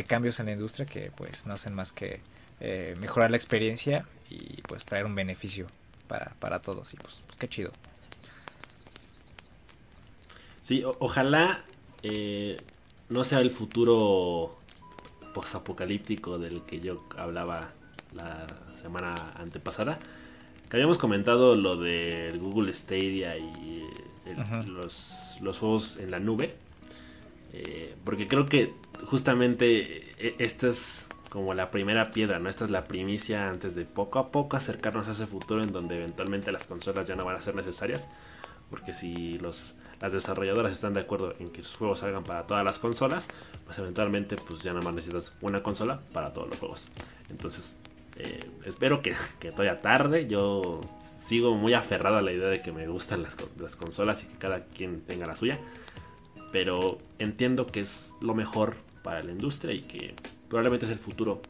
cambios en la industria que pues no hacen más que eh, mejorar la experiencia y pues traer un beneficio para, todos y pues, qué chido. Sí, ojalá eh, no sea el futuro posapocalíptico del que yo hablaba la semana antepasada. Que habíamos comentado lo del Google Stadia y los, los, juegos en la nube. Eh, porque creo que justamente e, esta es como la primera piedra, ¿no? Esta es la primicia antes de poco a poco acercarnos a ese futuro en donde eventualmente las consolas ya no van a ser necesarias. Porque si los, las desarrolladoras están de acuerdo en que sus juegos salgan para todas las consolas, pues eventualmente pues ya nada más necesitas una consola para todos los juegos. Entonces, eh, espero que, que, todavía tarde. Yo sigo muy aferrado a la idea de que me gustan las, las consolas y que cada quien tenga la suya. Pero entiendo que es lo mejor para la industria y que probablemente es el futuro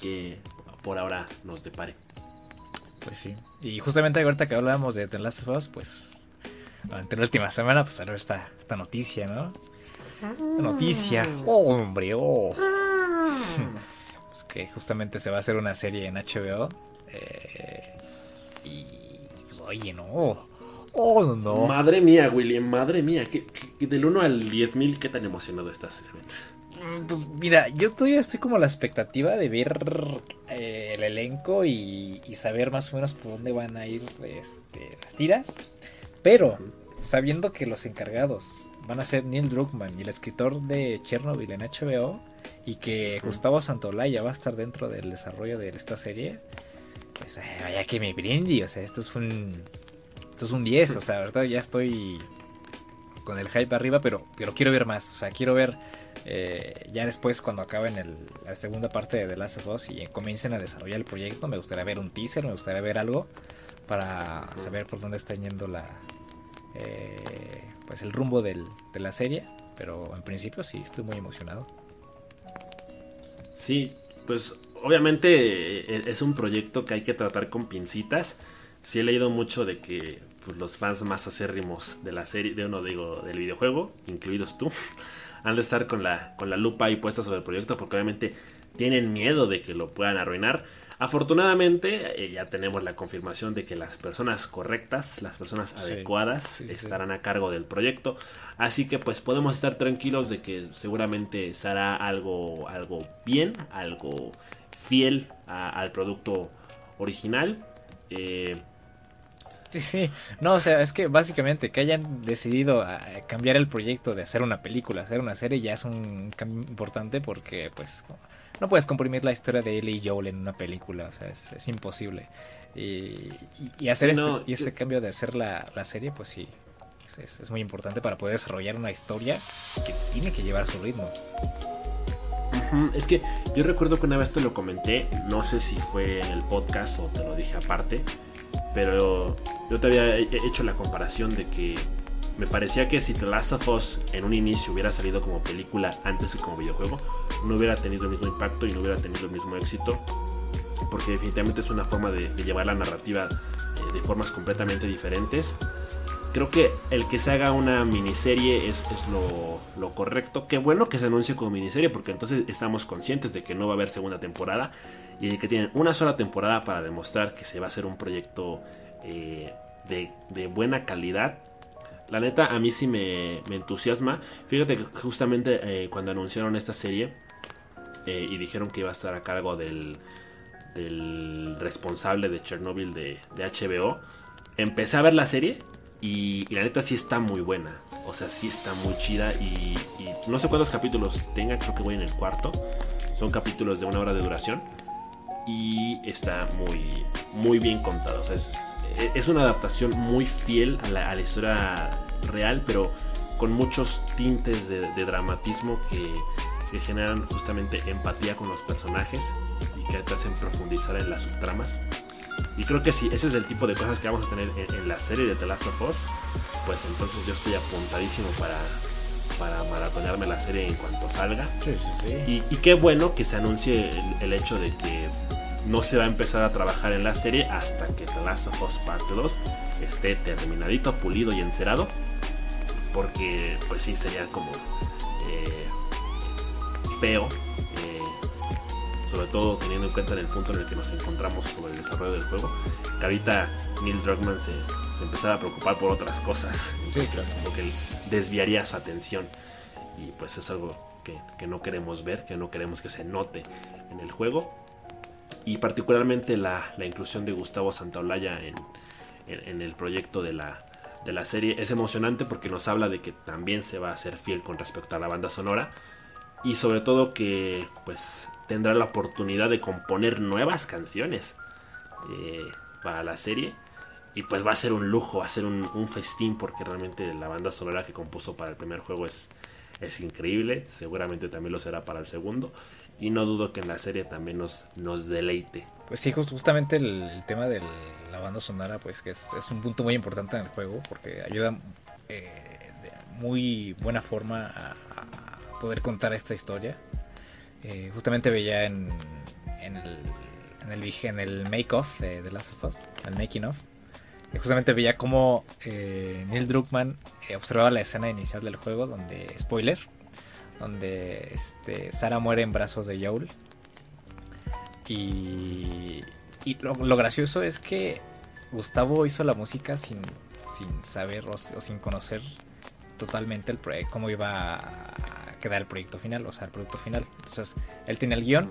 que por ahora nos depare. Pues sí. Y justamente ahorita que hablábamos de The Last of Us, pues durante la última semana pues salió esta, esta noticia, ¿no? Esta noticia. Oh, hombre, oh. pues que justamente se va a hacer una serie en HBO. Eh, y pues oye, no. Oh, no. Madre mía, William, madre mía. que del 1 al 10.000, ¿qué tan emocionado estás? Mm, pues mira, yo todavía estoy como a la expectativa de ver eh, el elenco y, saber más o menos por dónde van a ir este, las tiras. Pero sabiendo que los encargados van a ser Neil Druckmann y el escritor de Chernobyl en HBO y que Gustavo Santolaya va a estar dentro del desarrollo de esta serie, pues vaya que me brindí, o sea, esto es un esto es un 10, o sea, verdad ya estoy con el hype arriba, pero pero quiero ver más, o sea, quiero ver eh, ya después cuando acaben la segunda parte de The Last of Us y comiencen a desarrollar el proyecto, me gustaría ver un teaser, me gustaría ver algo para saber por dónde está yendo la eh, pues el rumbo de la serie. Pero en principio sí, estoy muy emocionado. Sí, pues obviamente eh, es un proyecto que hay que tratar con pincitas. Sí he leído mucho de que pues, los fans más acérrimos de la serie, de uno digo, del videojuego, incluidos tú, han de estar con la, con la lupa ahí puesta sobre el proyecto porque obviamente tienen miedo de que lo puedan arruinar. Afortunadamente eh, ya tenemos la confirmación de que las personas correctas, las personas adecuadas estarán a cargo del proyecto. Así que pues podemos estar tranquilos de que seguramente será algo, algo bien, algo fiel al producto original. Eh, Sí, sí. No, o sea, es que básicamente que hayan decidido ah, cambiar el proyecto de hacer una película, hacer una serie, ya es un cambio importante porque, pues, no puedes comprimir la historia de Ellie y Joel en una película, o sea, es, imposible. Y, hacer este, y este cambio de hacer la, serie, pues sí, es, muy importante para poder desarrollar una historia que tiene que llevar su ritmo. Es que yo recuerdo que una vez te lo comenté, no sé si fue en el podcast o te lo dije aparte, pero yo te había hecho la comparación de que me parecía que si The Last of Us en un inicio hubiera salido como película antes que como videojuego, no hubiera tenido el mismo impacto y no hubiera tenido el mismo éxito. Porque definitivamente es una forma de, llevar la narrativa eh, de formas completamente diferentes. Creo que el que se haga una miniserie es, lo, lo, correcto. Qué bueno que se anuncie como miniserie porque entonces estamos conscientes de que no va a haber segunda temporada y de que tienen una sola temporada para demostrar que se va a hacer un proyecto eh, de, buena calidad. La neta, a mí sí me, entusiasma. Fíjate que justamente eh, cuando anunciaron esta serie eh, y dijeron que iba a estar a cargo del, responsable de Chernobyl de, HBO, empecé a ver la serie y, la neta sí está muy buena. O sea, sí está muy chida y, y, no sé cuántos capítulos tenga, creo que voy en el cuarto. Son capítulos de una hora de duración y está muy, muy bien contado. O sea, es, una adaptación muy fiel a la, historia real, pero con muchos tintes de, dramatismo que, generan justamente empatía con los personajes y que te hacen profundizar en las subtramas. Y creo que si ese es el tipo de cosas que vamos a tener en, la serie de The Last of Us, pues entonces yo estoy apuntadísimo para, para maratonearme la serie en cuanto salga. Y, qué bueno que se anuncie el, hecho de que no se va a empezar a trabajar en la serie hasta que The Last of Us Part 2 esté terminadito, pulido y encerado. Porque pues sí, sería como eh, feo. Eh, sobre todo teniendo en cuenta en el punto en el que nos encontramos sobre el desarrollo del juego. Que ahorita Neil Druckmann se, se empezara a preocupar por otras cosas. Entonces, como que desviaría su atención. Y pues es algo que, que no queremos ver, que no queremos que se note en el juego y particularmente la, inclusión de Gustavo Santaolalla en, en, el proyecto de la, de la serie es emocionante porque nos habla de que también se va a ser fiel con respecto a la banda sonora y sobre todo que pues tendrá la oportunidad de componer nuevas canciones eh, para la serie Y pues va a ser un lujo, va a ser un, festín porque realmente la banda sonora que compuso para el primer juego es, es increíble. Seguramente también lo será para el segundo. Y no dudo que en la serie también nos, nos deleite. Pues sí, justamente el, tema de la banda sonora, pues que es, un punto muy importante en el juego porque ayuda eh, de muy buena forma a, poder contar esta historia. Eh, justamente veía en, en el en el, en el make-off de The Last of Us, el making of, justamente veía cómo eh, Neil Druckmann eh, observaba la escena inicial del juego, donde, spoiler, donde este, Sara muere en brazos de Joel. Y, y lo, gracioso es que Gustavo hizo la música sin, sin saber o, sin conocer totalmente el cómo iba a quedar el proyecto final, o sea, el producto final. Entonces, él tiene el guion,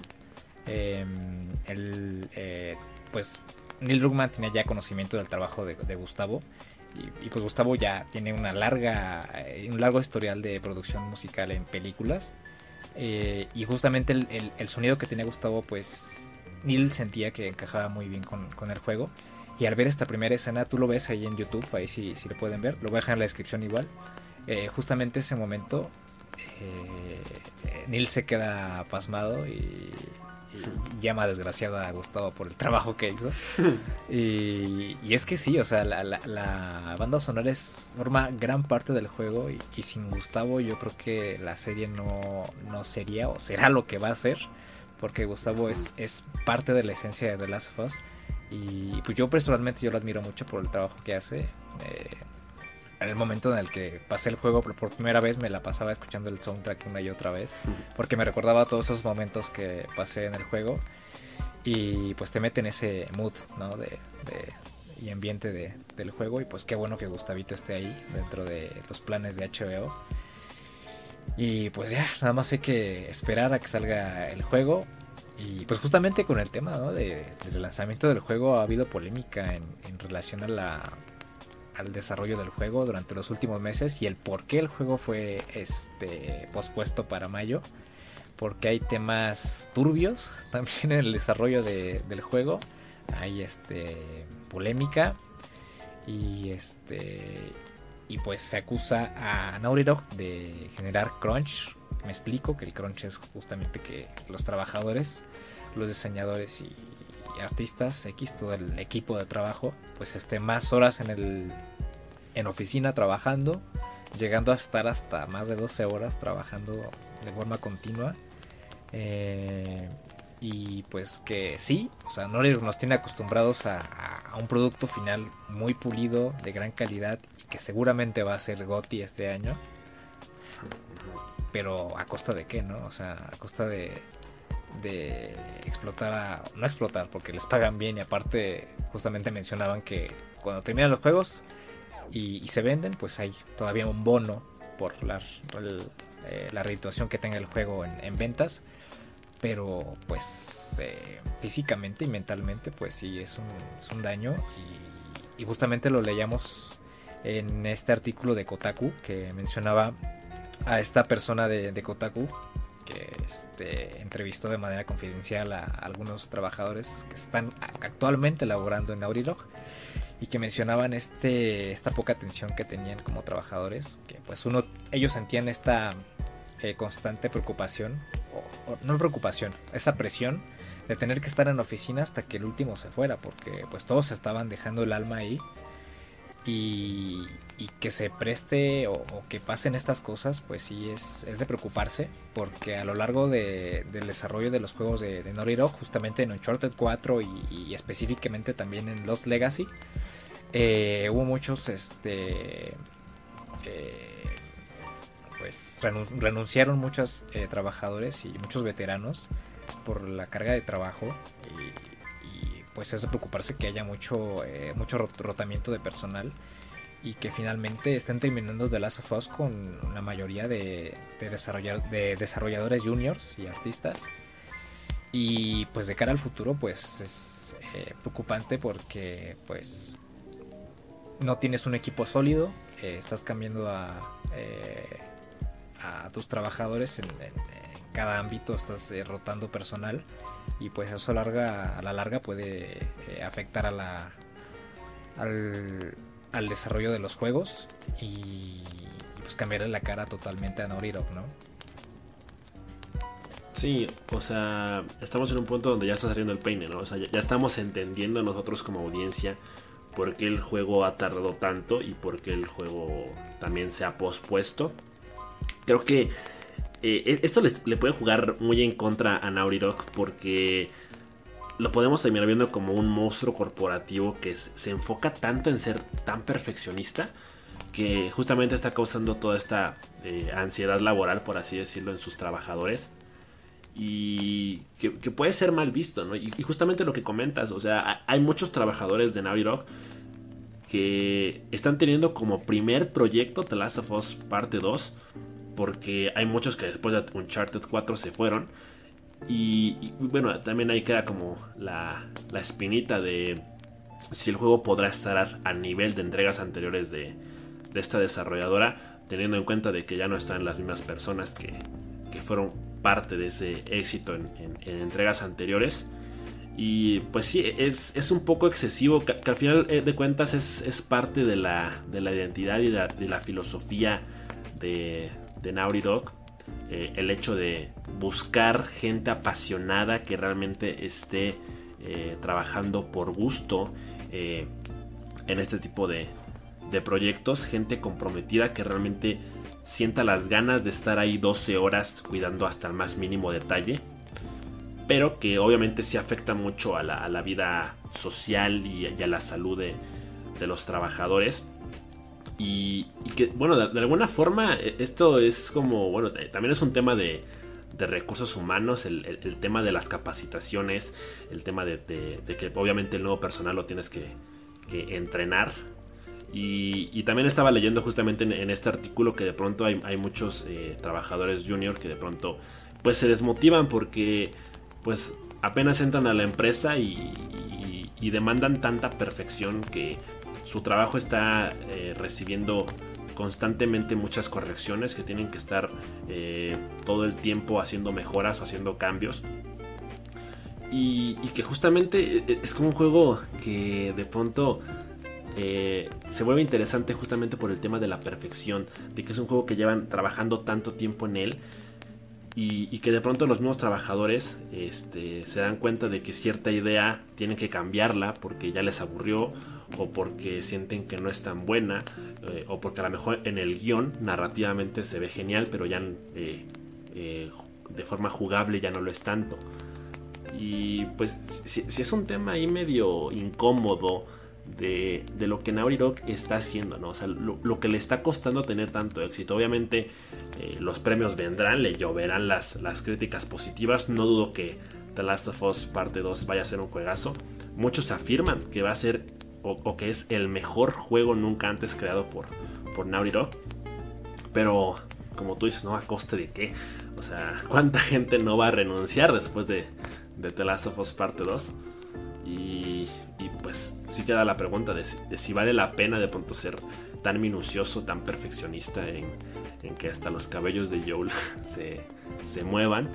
Em, eh, pues Neil Druckmann tenía ya conocimiento del trabajo de, Gustavo. Y, pues Gustavo ya tiene una larga, eh, un largo historial de producción musical en películas. Eh, y justamente el, sonido que tenía Gustavo, pues Neil sentía que encajaba muy bien con, el juego. Y al ver esta primera escena, tú lo ves ahí en YouTube, ahí si, si lo pueden ver, lo voy a dejar en la descripción igual. justamente ese momento, Neil se queda pasmado y, llama desgraciada a Gustavo por el trabajo que hizo. y, es que sí, o sea, la, banda sonora forma gran parte del juego y, sin Gustavo yo creo que la serie no, no sería o será lo que va a ser. Porque Gustavo es, es parte de la esencia de The Last of Us. Y pues yo personalmente yo lo admiro mucho por el trabajo que hace. Eh, en el momento en el que pasé el juego por, primera vez me la pasaba escuchando el soundtrack una y otra vez porque me recordaba todos esos momentos que pasé en el juego y pues te mete en ese mood ¿no? de, y ambiente de, del juego y pues qué bueno que Gustavito esté ahí dentro de los planes de HBO y pues ya nada más hay que esperar a que salga el juego y pues justamente con el tema ¿no? de, del lanzamiento del juego ha habido polémica en, en relación a la al desarrollo del juego durante los últimos meses y el por qué el juego fue este pospuesto para mayo. Porque hay temas turbios también en el desarrollo del juego. Hay este polémica. Y este y pues se acusa a Naughty Dog de generar crunch. Me explico que el crunch es justamente que los trabajadores los diseñadores y artistas X, todo el equipo de trabajo, pues esté más horas en el en oficina trabajando, llegando a estar hasta más de 12 horas trabajando de forma continua. Eh, y pues que sí, o sea, Nori nos tiene acostumbrados a, un producto final muy pulido, de gran calidad y que seguramente va a ser GOTI este año. Pero a costa de qué, ¿no? O sea, a costa de, de explotar a... No explotar, porque les pagan bien y aparte justamente mencionaban que cuando terminan los juegos y, se venden, pues hay todavía un bono por la, eh, la redituación que tenga el juego en, ventas. Pero pues eh, físicamente y mentalmente pues sí es un, un daño y, y, justamente lo leíamos en este artículo de Kotaku que mencionaba a esta persona de, de Kotaku que este, entrevistó de manera confidencial a, algunos trabajadores que están actualmente laborando en Naughty y que mencionaban este, esta poca atención que tenían como trabajadores, que pues uno, ellos sentían esta eh, constante preocupación, o, no preocupación, esa presión de tener que estar en la oficina hasta que el último se fuera, porque pues todos estaban dejando el alma ahí y, que se preste o, que pasen estas cosas, pues sí es, es de preocuparse, porque a lo largo del desarrollo de los juegos de, de Naughty justamente en Uncharted 4 y, específicamente también en Lost Legacy, eh, hubo muchos, este, eh, pues renunciaron muchos eh, trabajadores y muchos veteranos por la carga de trabajo y pues es de preocuparse que haya mucho, eh, mucho rotamiento de personal y que finalmente estén terminando The Last of Us con una mayoría de, de desarrolladores juniors y artistas. Y pues de cara al futuro pues es eh, preocupante porque pues no tienes un equipo sólido, eh, estás cambiando a, a tus trabajadores en, cada ámbito, estás rotando personal y pues eso larga, a la larga puede eh, afectar a la al, al desarrollo de los juegos y, pues cambiarle la cara totalmente a Naughty ¿no? Sí, o sea, estamos en un punto donde ya está saliendo el peine, ¿no? O sea, ya, estamos entendiendo nosotros como audiencia por qué el juego ha tardado tanto y por qué el juego también se ha pospuesto. Creo que eh, e-, esto le puede jugar muy en contra a Dog porque lo podemos terminar viendo como un monstruo corporativo que se enfoca tanto en ser tan perfeccionista que justamente está causando toda esta eh, ansiedad laboral, por así decirlo, en sus trabajadores. Y que, puede ser mal visto, ¿no? Y, justamente lo que comentas, o sea, hay muchos trabajadores de Dog que están teniendo como primer proyecto The Last of Us Parte 2, porque hay muchos que después de Uncharted 4 se fueron. Y, bueno, también ahí queda como la, la espinita de si el juego podrá estar a nivel de entregas anteriores de, de esta desarrolladora, teniendo en cuenta de que ya no están las mismas personas que, fueron parte de ese éxito en, entregas anteriores. Y pues sí, es, un poco excesivo, que, al final eh, de cuentas es, parte de la, de la, identidad y de la, filosofía de, de Naughty Dog. Eh, el hecho de buscar gente apasionada que realmente esté eh, trabajando por gusto en este tipo de, de proyectos, gente comprometida que realmente sienta las ganas de estar ahí 12 horas cuidando hasta el más mínimo detalle, pero que obviamente sí afecta mucho a la, vida social y, a la salud de, los trabajadores. Y, que, bueno, de, alguna forma e, esto es como, bueno, también es un tema de, recursos humanos, el, tema de las capacitaciones, el tema de, que obviamente el nuevo personal lo tienes que, que entrenar. Y, también estaba leyendo justamente en, este artículo que de pronto hay, muchos eh, trabajadores junior que de pronto pues se desmotivan porque pues apenas entran a la empresa y, demandan tanta perfección que su trabajo está eh, recibiendo constantemente muchas correcciones que tienen que estar eh, todo el tiempo haciendo mejoras o haciendo cambios. Y, que justamente es como un juego que de pronto eh, se vuelve interesante justamente por el tema de la perfección, de que es un juego que llevan trabajando tanto tiempo en él y, que de pronto los mismos trabajadores este, se dan cuenta de que cierta idea tienen que cambiarla porque ya les aburrió o porque sienten que no es tan buena eh, o porque a lo mejor en el guion narrativamente se ve genial pero ya eh, de forma jugable ya no lo es tanto. Y pues si, es un tema ahí medio incómodo, de, lo que Naughty Dog está haciendo, ¿no? O sea, lo, que le está costando tener tanto éxito. Obviamente eh, los premios vendrán, le lloverán las, las críticas positivas. No dudo que The Last of Us Parte 2 vaya a ser un juegazo. Muchos afirman que va a ser o, que es el mejor juego nunca antes creado por, por Naughty. Pero, como tú dices, ¿no? ¿A coste de qué? O sea, ¿cuánta gente no va a renunciar después de, de The Last of Us Parte 2? Y, pues sí queda la pregunta de si, vale la pena de pronto ser tan minucioso, tan perfeccionista en, que hasta los cabellos de Joel se, muevan.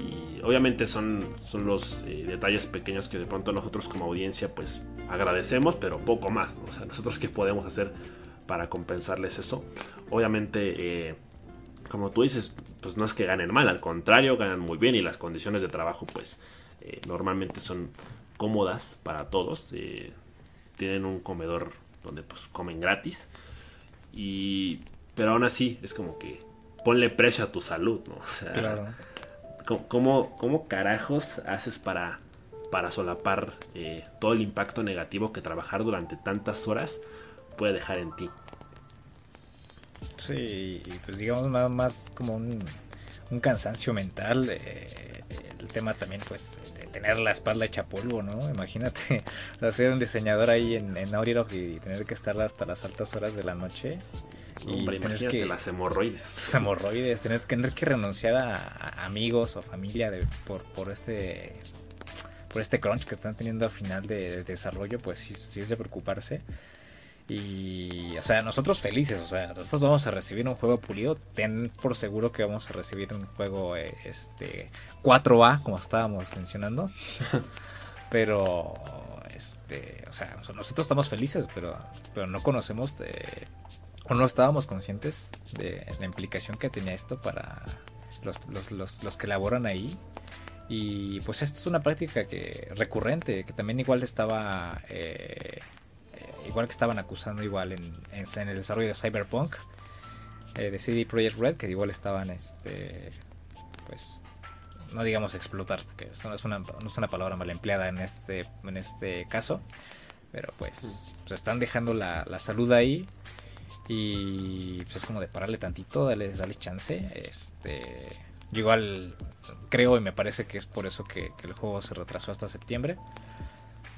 Y obviamente son, son los eh, detalles pequeños que de pronto nosotros como audiencia pues agradecemos, pero poco más. O sea, nosotros qué podemos hacer para compensarles eso. Obviamente, eh, como tú dices, pues no es que ganen mal, al contrario, ganan muy bien y las condiciones de trabajo pues eh, normalmente son cómodas para todos. Eh, tienen un comedor donde pues comen gratis. Y, pero aún así es como que ponle precio a tu salud, ¿no? O sea, ¿cómo, carajos haces para, para solapar eh, todo el impacto negativo que trabajar durante tantas horas puede dejar en ti? Sí, pues digamos más, más como un, un cansancio mental. Eh, el tema también, pues, de tener la espalda hecha polvo, ¿no? Imagínate, ser un diseñador ahí en, en y tener que estar hasta las altas horas de la noche. Y Hombre, imagínate que, las hemorroides. hemorroides, tener, tener que renunciar a, amigos o familia de, por, por este por este crunch que están teniendo al final de, desarrollo, pues sí, sí es de preocuparse. Y, o sea, nosotros felices, o sea, nosotros vamos a recibir un juego pulido. Ten por seguro que vamos a recibir un juego este 4A, como estábamos mencionando. Pero este, o sea, nosotros estamos felices, pero, pero no conocemos o no estábamos conscientes de la implicación que tenía esto para los, los, que laboran ahí. Y pues esto es una práctica que recurrente, que también igual estaba, eh, igual que estaban acusando igual en, en, el desarrollo de Cyberpunk, eh, de CD Projekt Red, que igual estaban, este, pues, no digamos explotar, porque esto no es una, no es una palabra mal empleada en este, en este caso, pero pues, pues están dejando la, la salud ahí y pues es como de pararle tantito, darle, darle chance. Este, yo igual creo y me parece que es por eso que, el juego se retrasó hasta septiembre.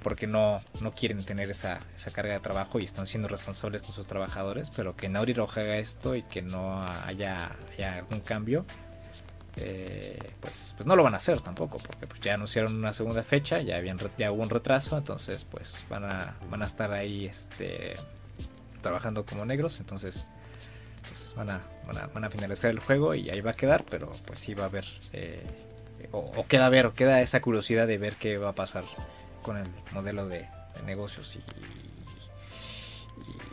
Porque no, no quieren tener esa, esa, carga de trabajo y están siendo responsables con sus trabajadores. Pero que Naughty Dog haga esto y que no haya, haya algún cambio. Eh, pues, pues no lo van a hacer tampoco, porque pues ya anunciaron una segunda fecha, ya, habían, ya hubo un retraso, entonces pues van a, van a estar ahí este, trabajando como negros, entonces pues, van, a, van, a, finalizar el juego y ahí va a quedar, pero pues sí va a haber, eh, o, queda a ver, o queda esa curiosidad de ver qué va a pasar con el modelo de, negocios y,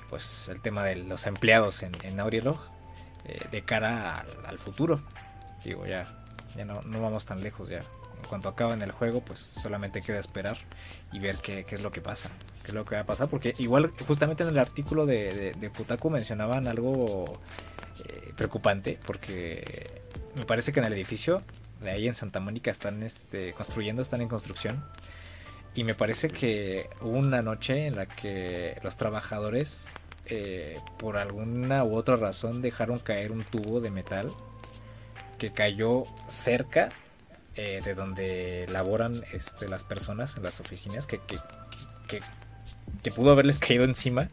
pues el tema de los empleados en, en eh, de cara al, futuro. Digo, ya, ya no, no vamos tan lejos ya. En cuanto acabe en el juego, pues solamente queda esperar y ver qué, qué es lo que pasa qué es lo que va a pasar, porque igual justamente en el artículo de, de, Putaku mencionaban algo eh, preocupante, porque me parece que en el edificio de ahí en Santa Mónica están este, construyendo, están en construcción, y me parece que hubo una noche en la que los trabajadores, eh, por alguna u otra razón, dejaron caer un tubo de metal que cayó cerca eh, de donde laboran este, las personas en las oficinas que, que, que, que pudo haberles caído encima,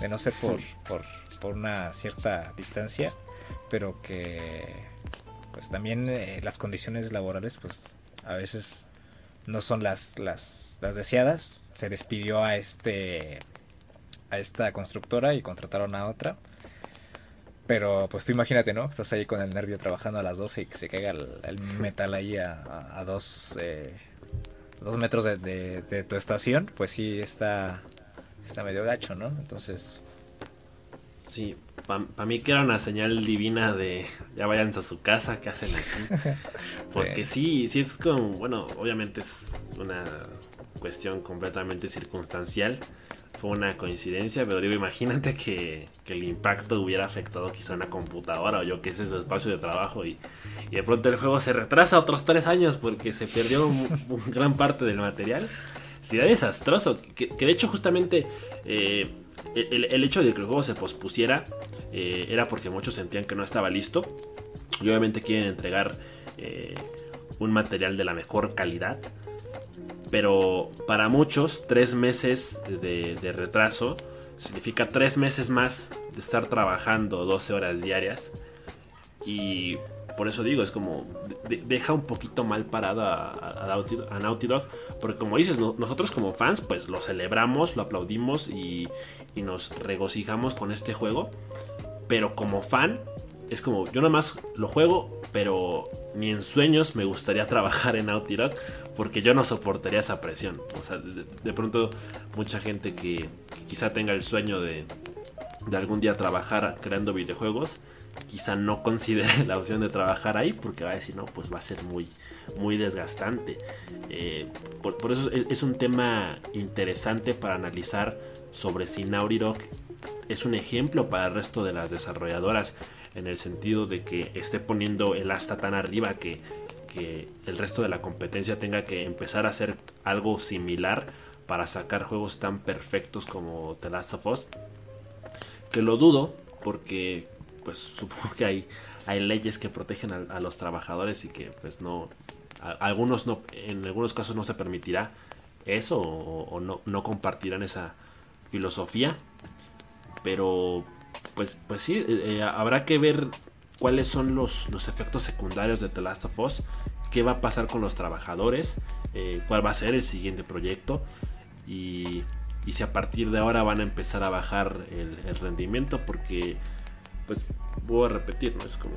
de no ser por, por, por una cierta distancia, pero que pues también eh, las condiciones laborales pues a veces no son las, las, las deseadas. Se despidió a este a esta constructora y contrataron a otra. Pero pues tú imagínate, ¿no? Estás ahí con el nervio trabajando a las 12 y que se caiga el, metal ahí a, a, dos, eh, dos metros de, de, tu estación. Pues sí, está, está medio gacho, ¿no? Entonces... Sí, para mí que era una señal divina de ya váyanse a su casa, ¿qué hacen aquí? Porque sí. sí, es como, bueno, obviamente es una cuestión completamente circunstancial, fue una coincidencia, pero digo, imagínate que, el impacto hubiera afectado quizá una computadora o yo que sé, su espacio de trabajo y, de pronto el juego se retrasa otros tres años porque se perdió gran parte del material sería desastroso. Que, de hecho, justamente eh, el, hecho de que el juego se pospusiera eh, era porque muchos sentían que no estaba listo. Y obviamente quieren entregar eh, un material de la mejor calidad. Pero para muchos, tres meses de, retraso significa tres meses más de estar trabajando 12 horas diarias. Y por eso digo, es como deja un poquito mal parada a, a, Naughty, Dog, porque como dices, nosotros como fans pues lo celebramos, lo aplaudimos y, nos regocijamos con este juego, pero como fan es como yo nada más lo juego, pero ni en sueños me gustaría trabajar en Naughty Dog porque yo no soportaría esa presión. O sea, de, pronto mucha gente que, quizá tenga el sueño de, de algún día trabajar creando videojuegos, quizá no considere la opción de trabajar ahí porque va a decir, no, pues va a ser muy, muy desgastante. Eh, por, eso es, un tema interesante para analizar sobre si Dog es un ejemplo para el resto de las desarrolladoras en el sentido de que esté poniendo el asta tan arriba que, que el resto de la competencia tenga que empezar a hacer algo similar para sacar juegos tan perfectos como The Last of Us. Que lo dudo, porque pues supongo que hay, hay leyes que protegen a, los trabajadores y que pues no, algunos no, en algunos casos no se permitirá eso o, no, no compartirán esa filosofía. Pero pues, pues sí, eh, eh, habrá que ver cuáles son los, los, efectos secundarios de The Last of Us, qué va a pasar con los trabajadores, eh, cuál va a ser el siguiente proyecto y, y, si a partir de ahora van a empezar a bajar el, rendimiento porque pues voy a repetir, ¿no? Es como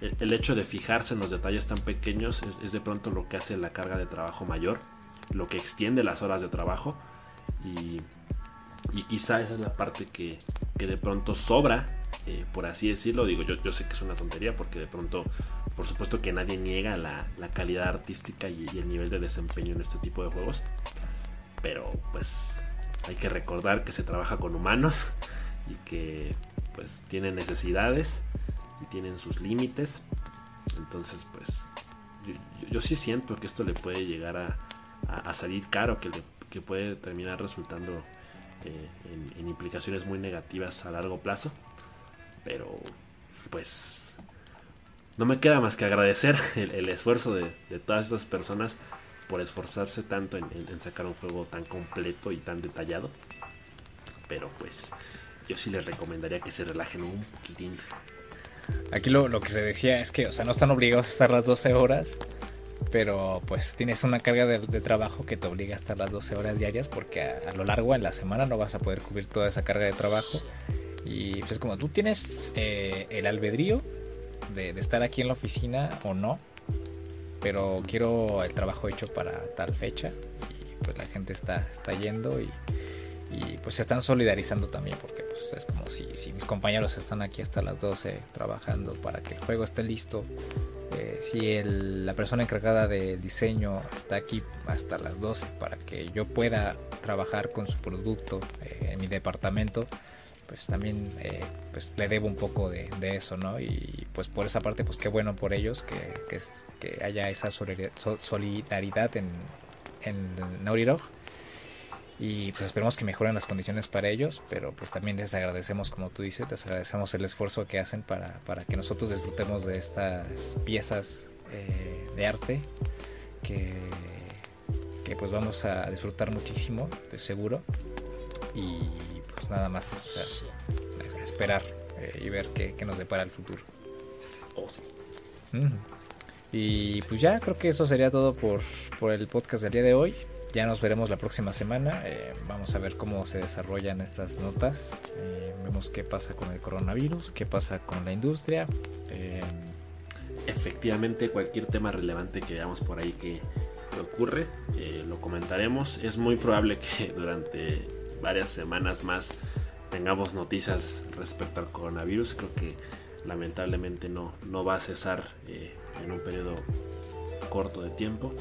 el, hecho de fijarse en los detalles tan pequeños es, de pronto lo que hace la carga de trabajo mayor, lo que extiende las horas de trabajo Y, y quizá esa es la parte que, que de pronto sobra, eh, por así decirlo. Digo, yo, yo sé que es una tontería porque de pronto, por supuesto que nadie niega la, la calidad artística y, el nivel de desempeño en este tipo de juegos. Pero pues hay que recordar que se trabaja con humanos y que pues tienen necesidades y tienen sus límites. Entonces pues yo, sí siento que esto le puede llegar a, a, salir caro, que, que, puede terminar resultando eh, en, implicaciones muy negativas a largo plazo. Pero pues no me queda más que agradecer el, esfuerzo de, todas estas personas por esforzarse tanto en, sacar un juego tan completo y tan detallado. Pero pues yo sí les recomendaría que se relajen un poquitín. Aquí lo, lo, que se decía es que, o sea, no están obligados a estar las 12 horas, pero pues tienes una carga de, de trabajo que te obliga a estar las 12 horas diarias porque a, a, lo largo en la semana no vas a poder cubrir toda esa carga de trabajo. Y pues como tú tienes eh, el albedrío de, estar aquí en la oficina o no, pero quiero el trabajo hecho para tal fecha y pues la gente está, está yendo y pues se están solidarizando también porque pues es como si, si mis compañeros están aquí hasta las 12 trabajando para que el juego esté listo eh, si la persona encargada del diseño está aquí hasta las 12 para que yo pueda trabajar con su producto eh, en mi departamento pues también eh, pues le debo un poco de, de, eso no y pues por esa parte pues qué bueno por ellos que, que, haya esa solidaridad en, en Naughty Dog y pues esperemos que mejoren las condiciones para ellos, pero pues también les agradecemos, como tú dices, les agradecemos el esfuerzo que hacen para, para que nosotros disfrutemos de estas piezas eh, de arte que, que, pues vamos a disfrutar muchísimo, estoy seguro. Y pues nada más, o sea, esperar eh, y ver qué, qué, nos depara el futuro. Oh, mm. Y pues ya creo que eso sería todo por, por el podcast del día de hoy. Ya nos veremos la próxima semana. Eh, vamos a ver cómo se desarrollan estas notas. Eh, vemos qué pasa con el coronavirus, qué pasa con la industria. Efectivamente, cualquier tema relevante que veamos por ahí que, ocurre, lo comentaremos. Es muy probable que durante varias semanas más tengamos noticias respecto al coronavirus. Creo que lamentablemente no, no va a cesar eh, en un periodo corto de tiempo.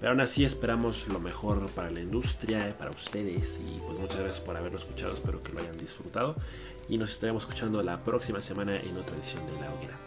Pero aún así esperamos lo mejor para la industria, para ustedes y pues muchas gracias por haberlo escuchado, espero que lo hayan disfrutado y nos estaremos escuchando la próxima semana en otra edición de La Hoguera.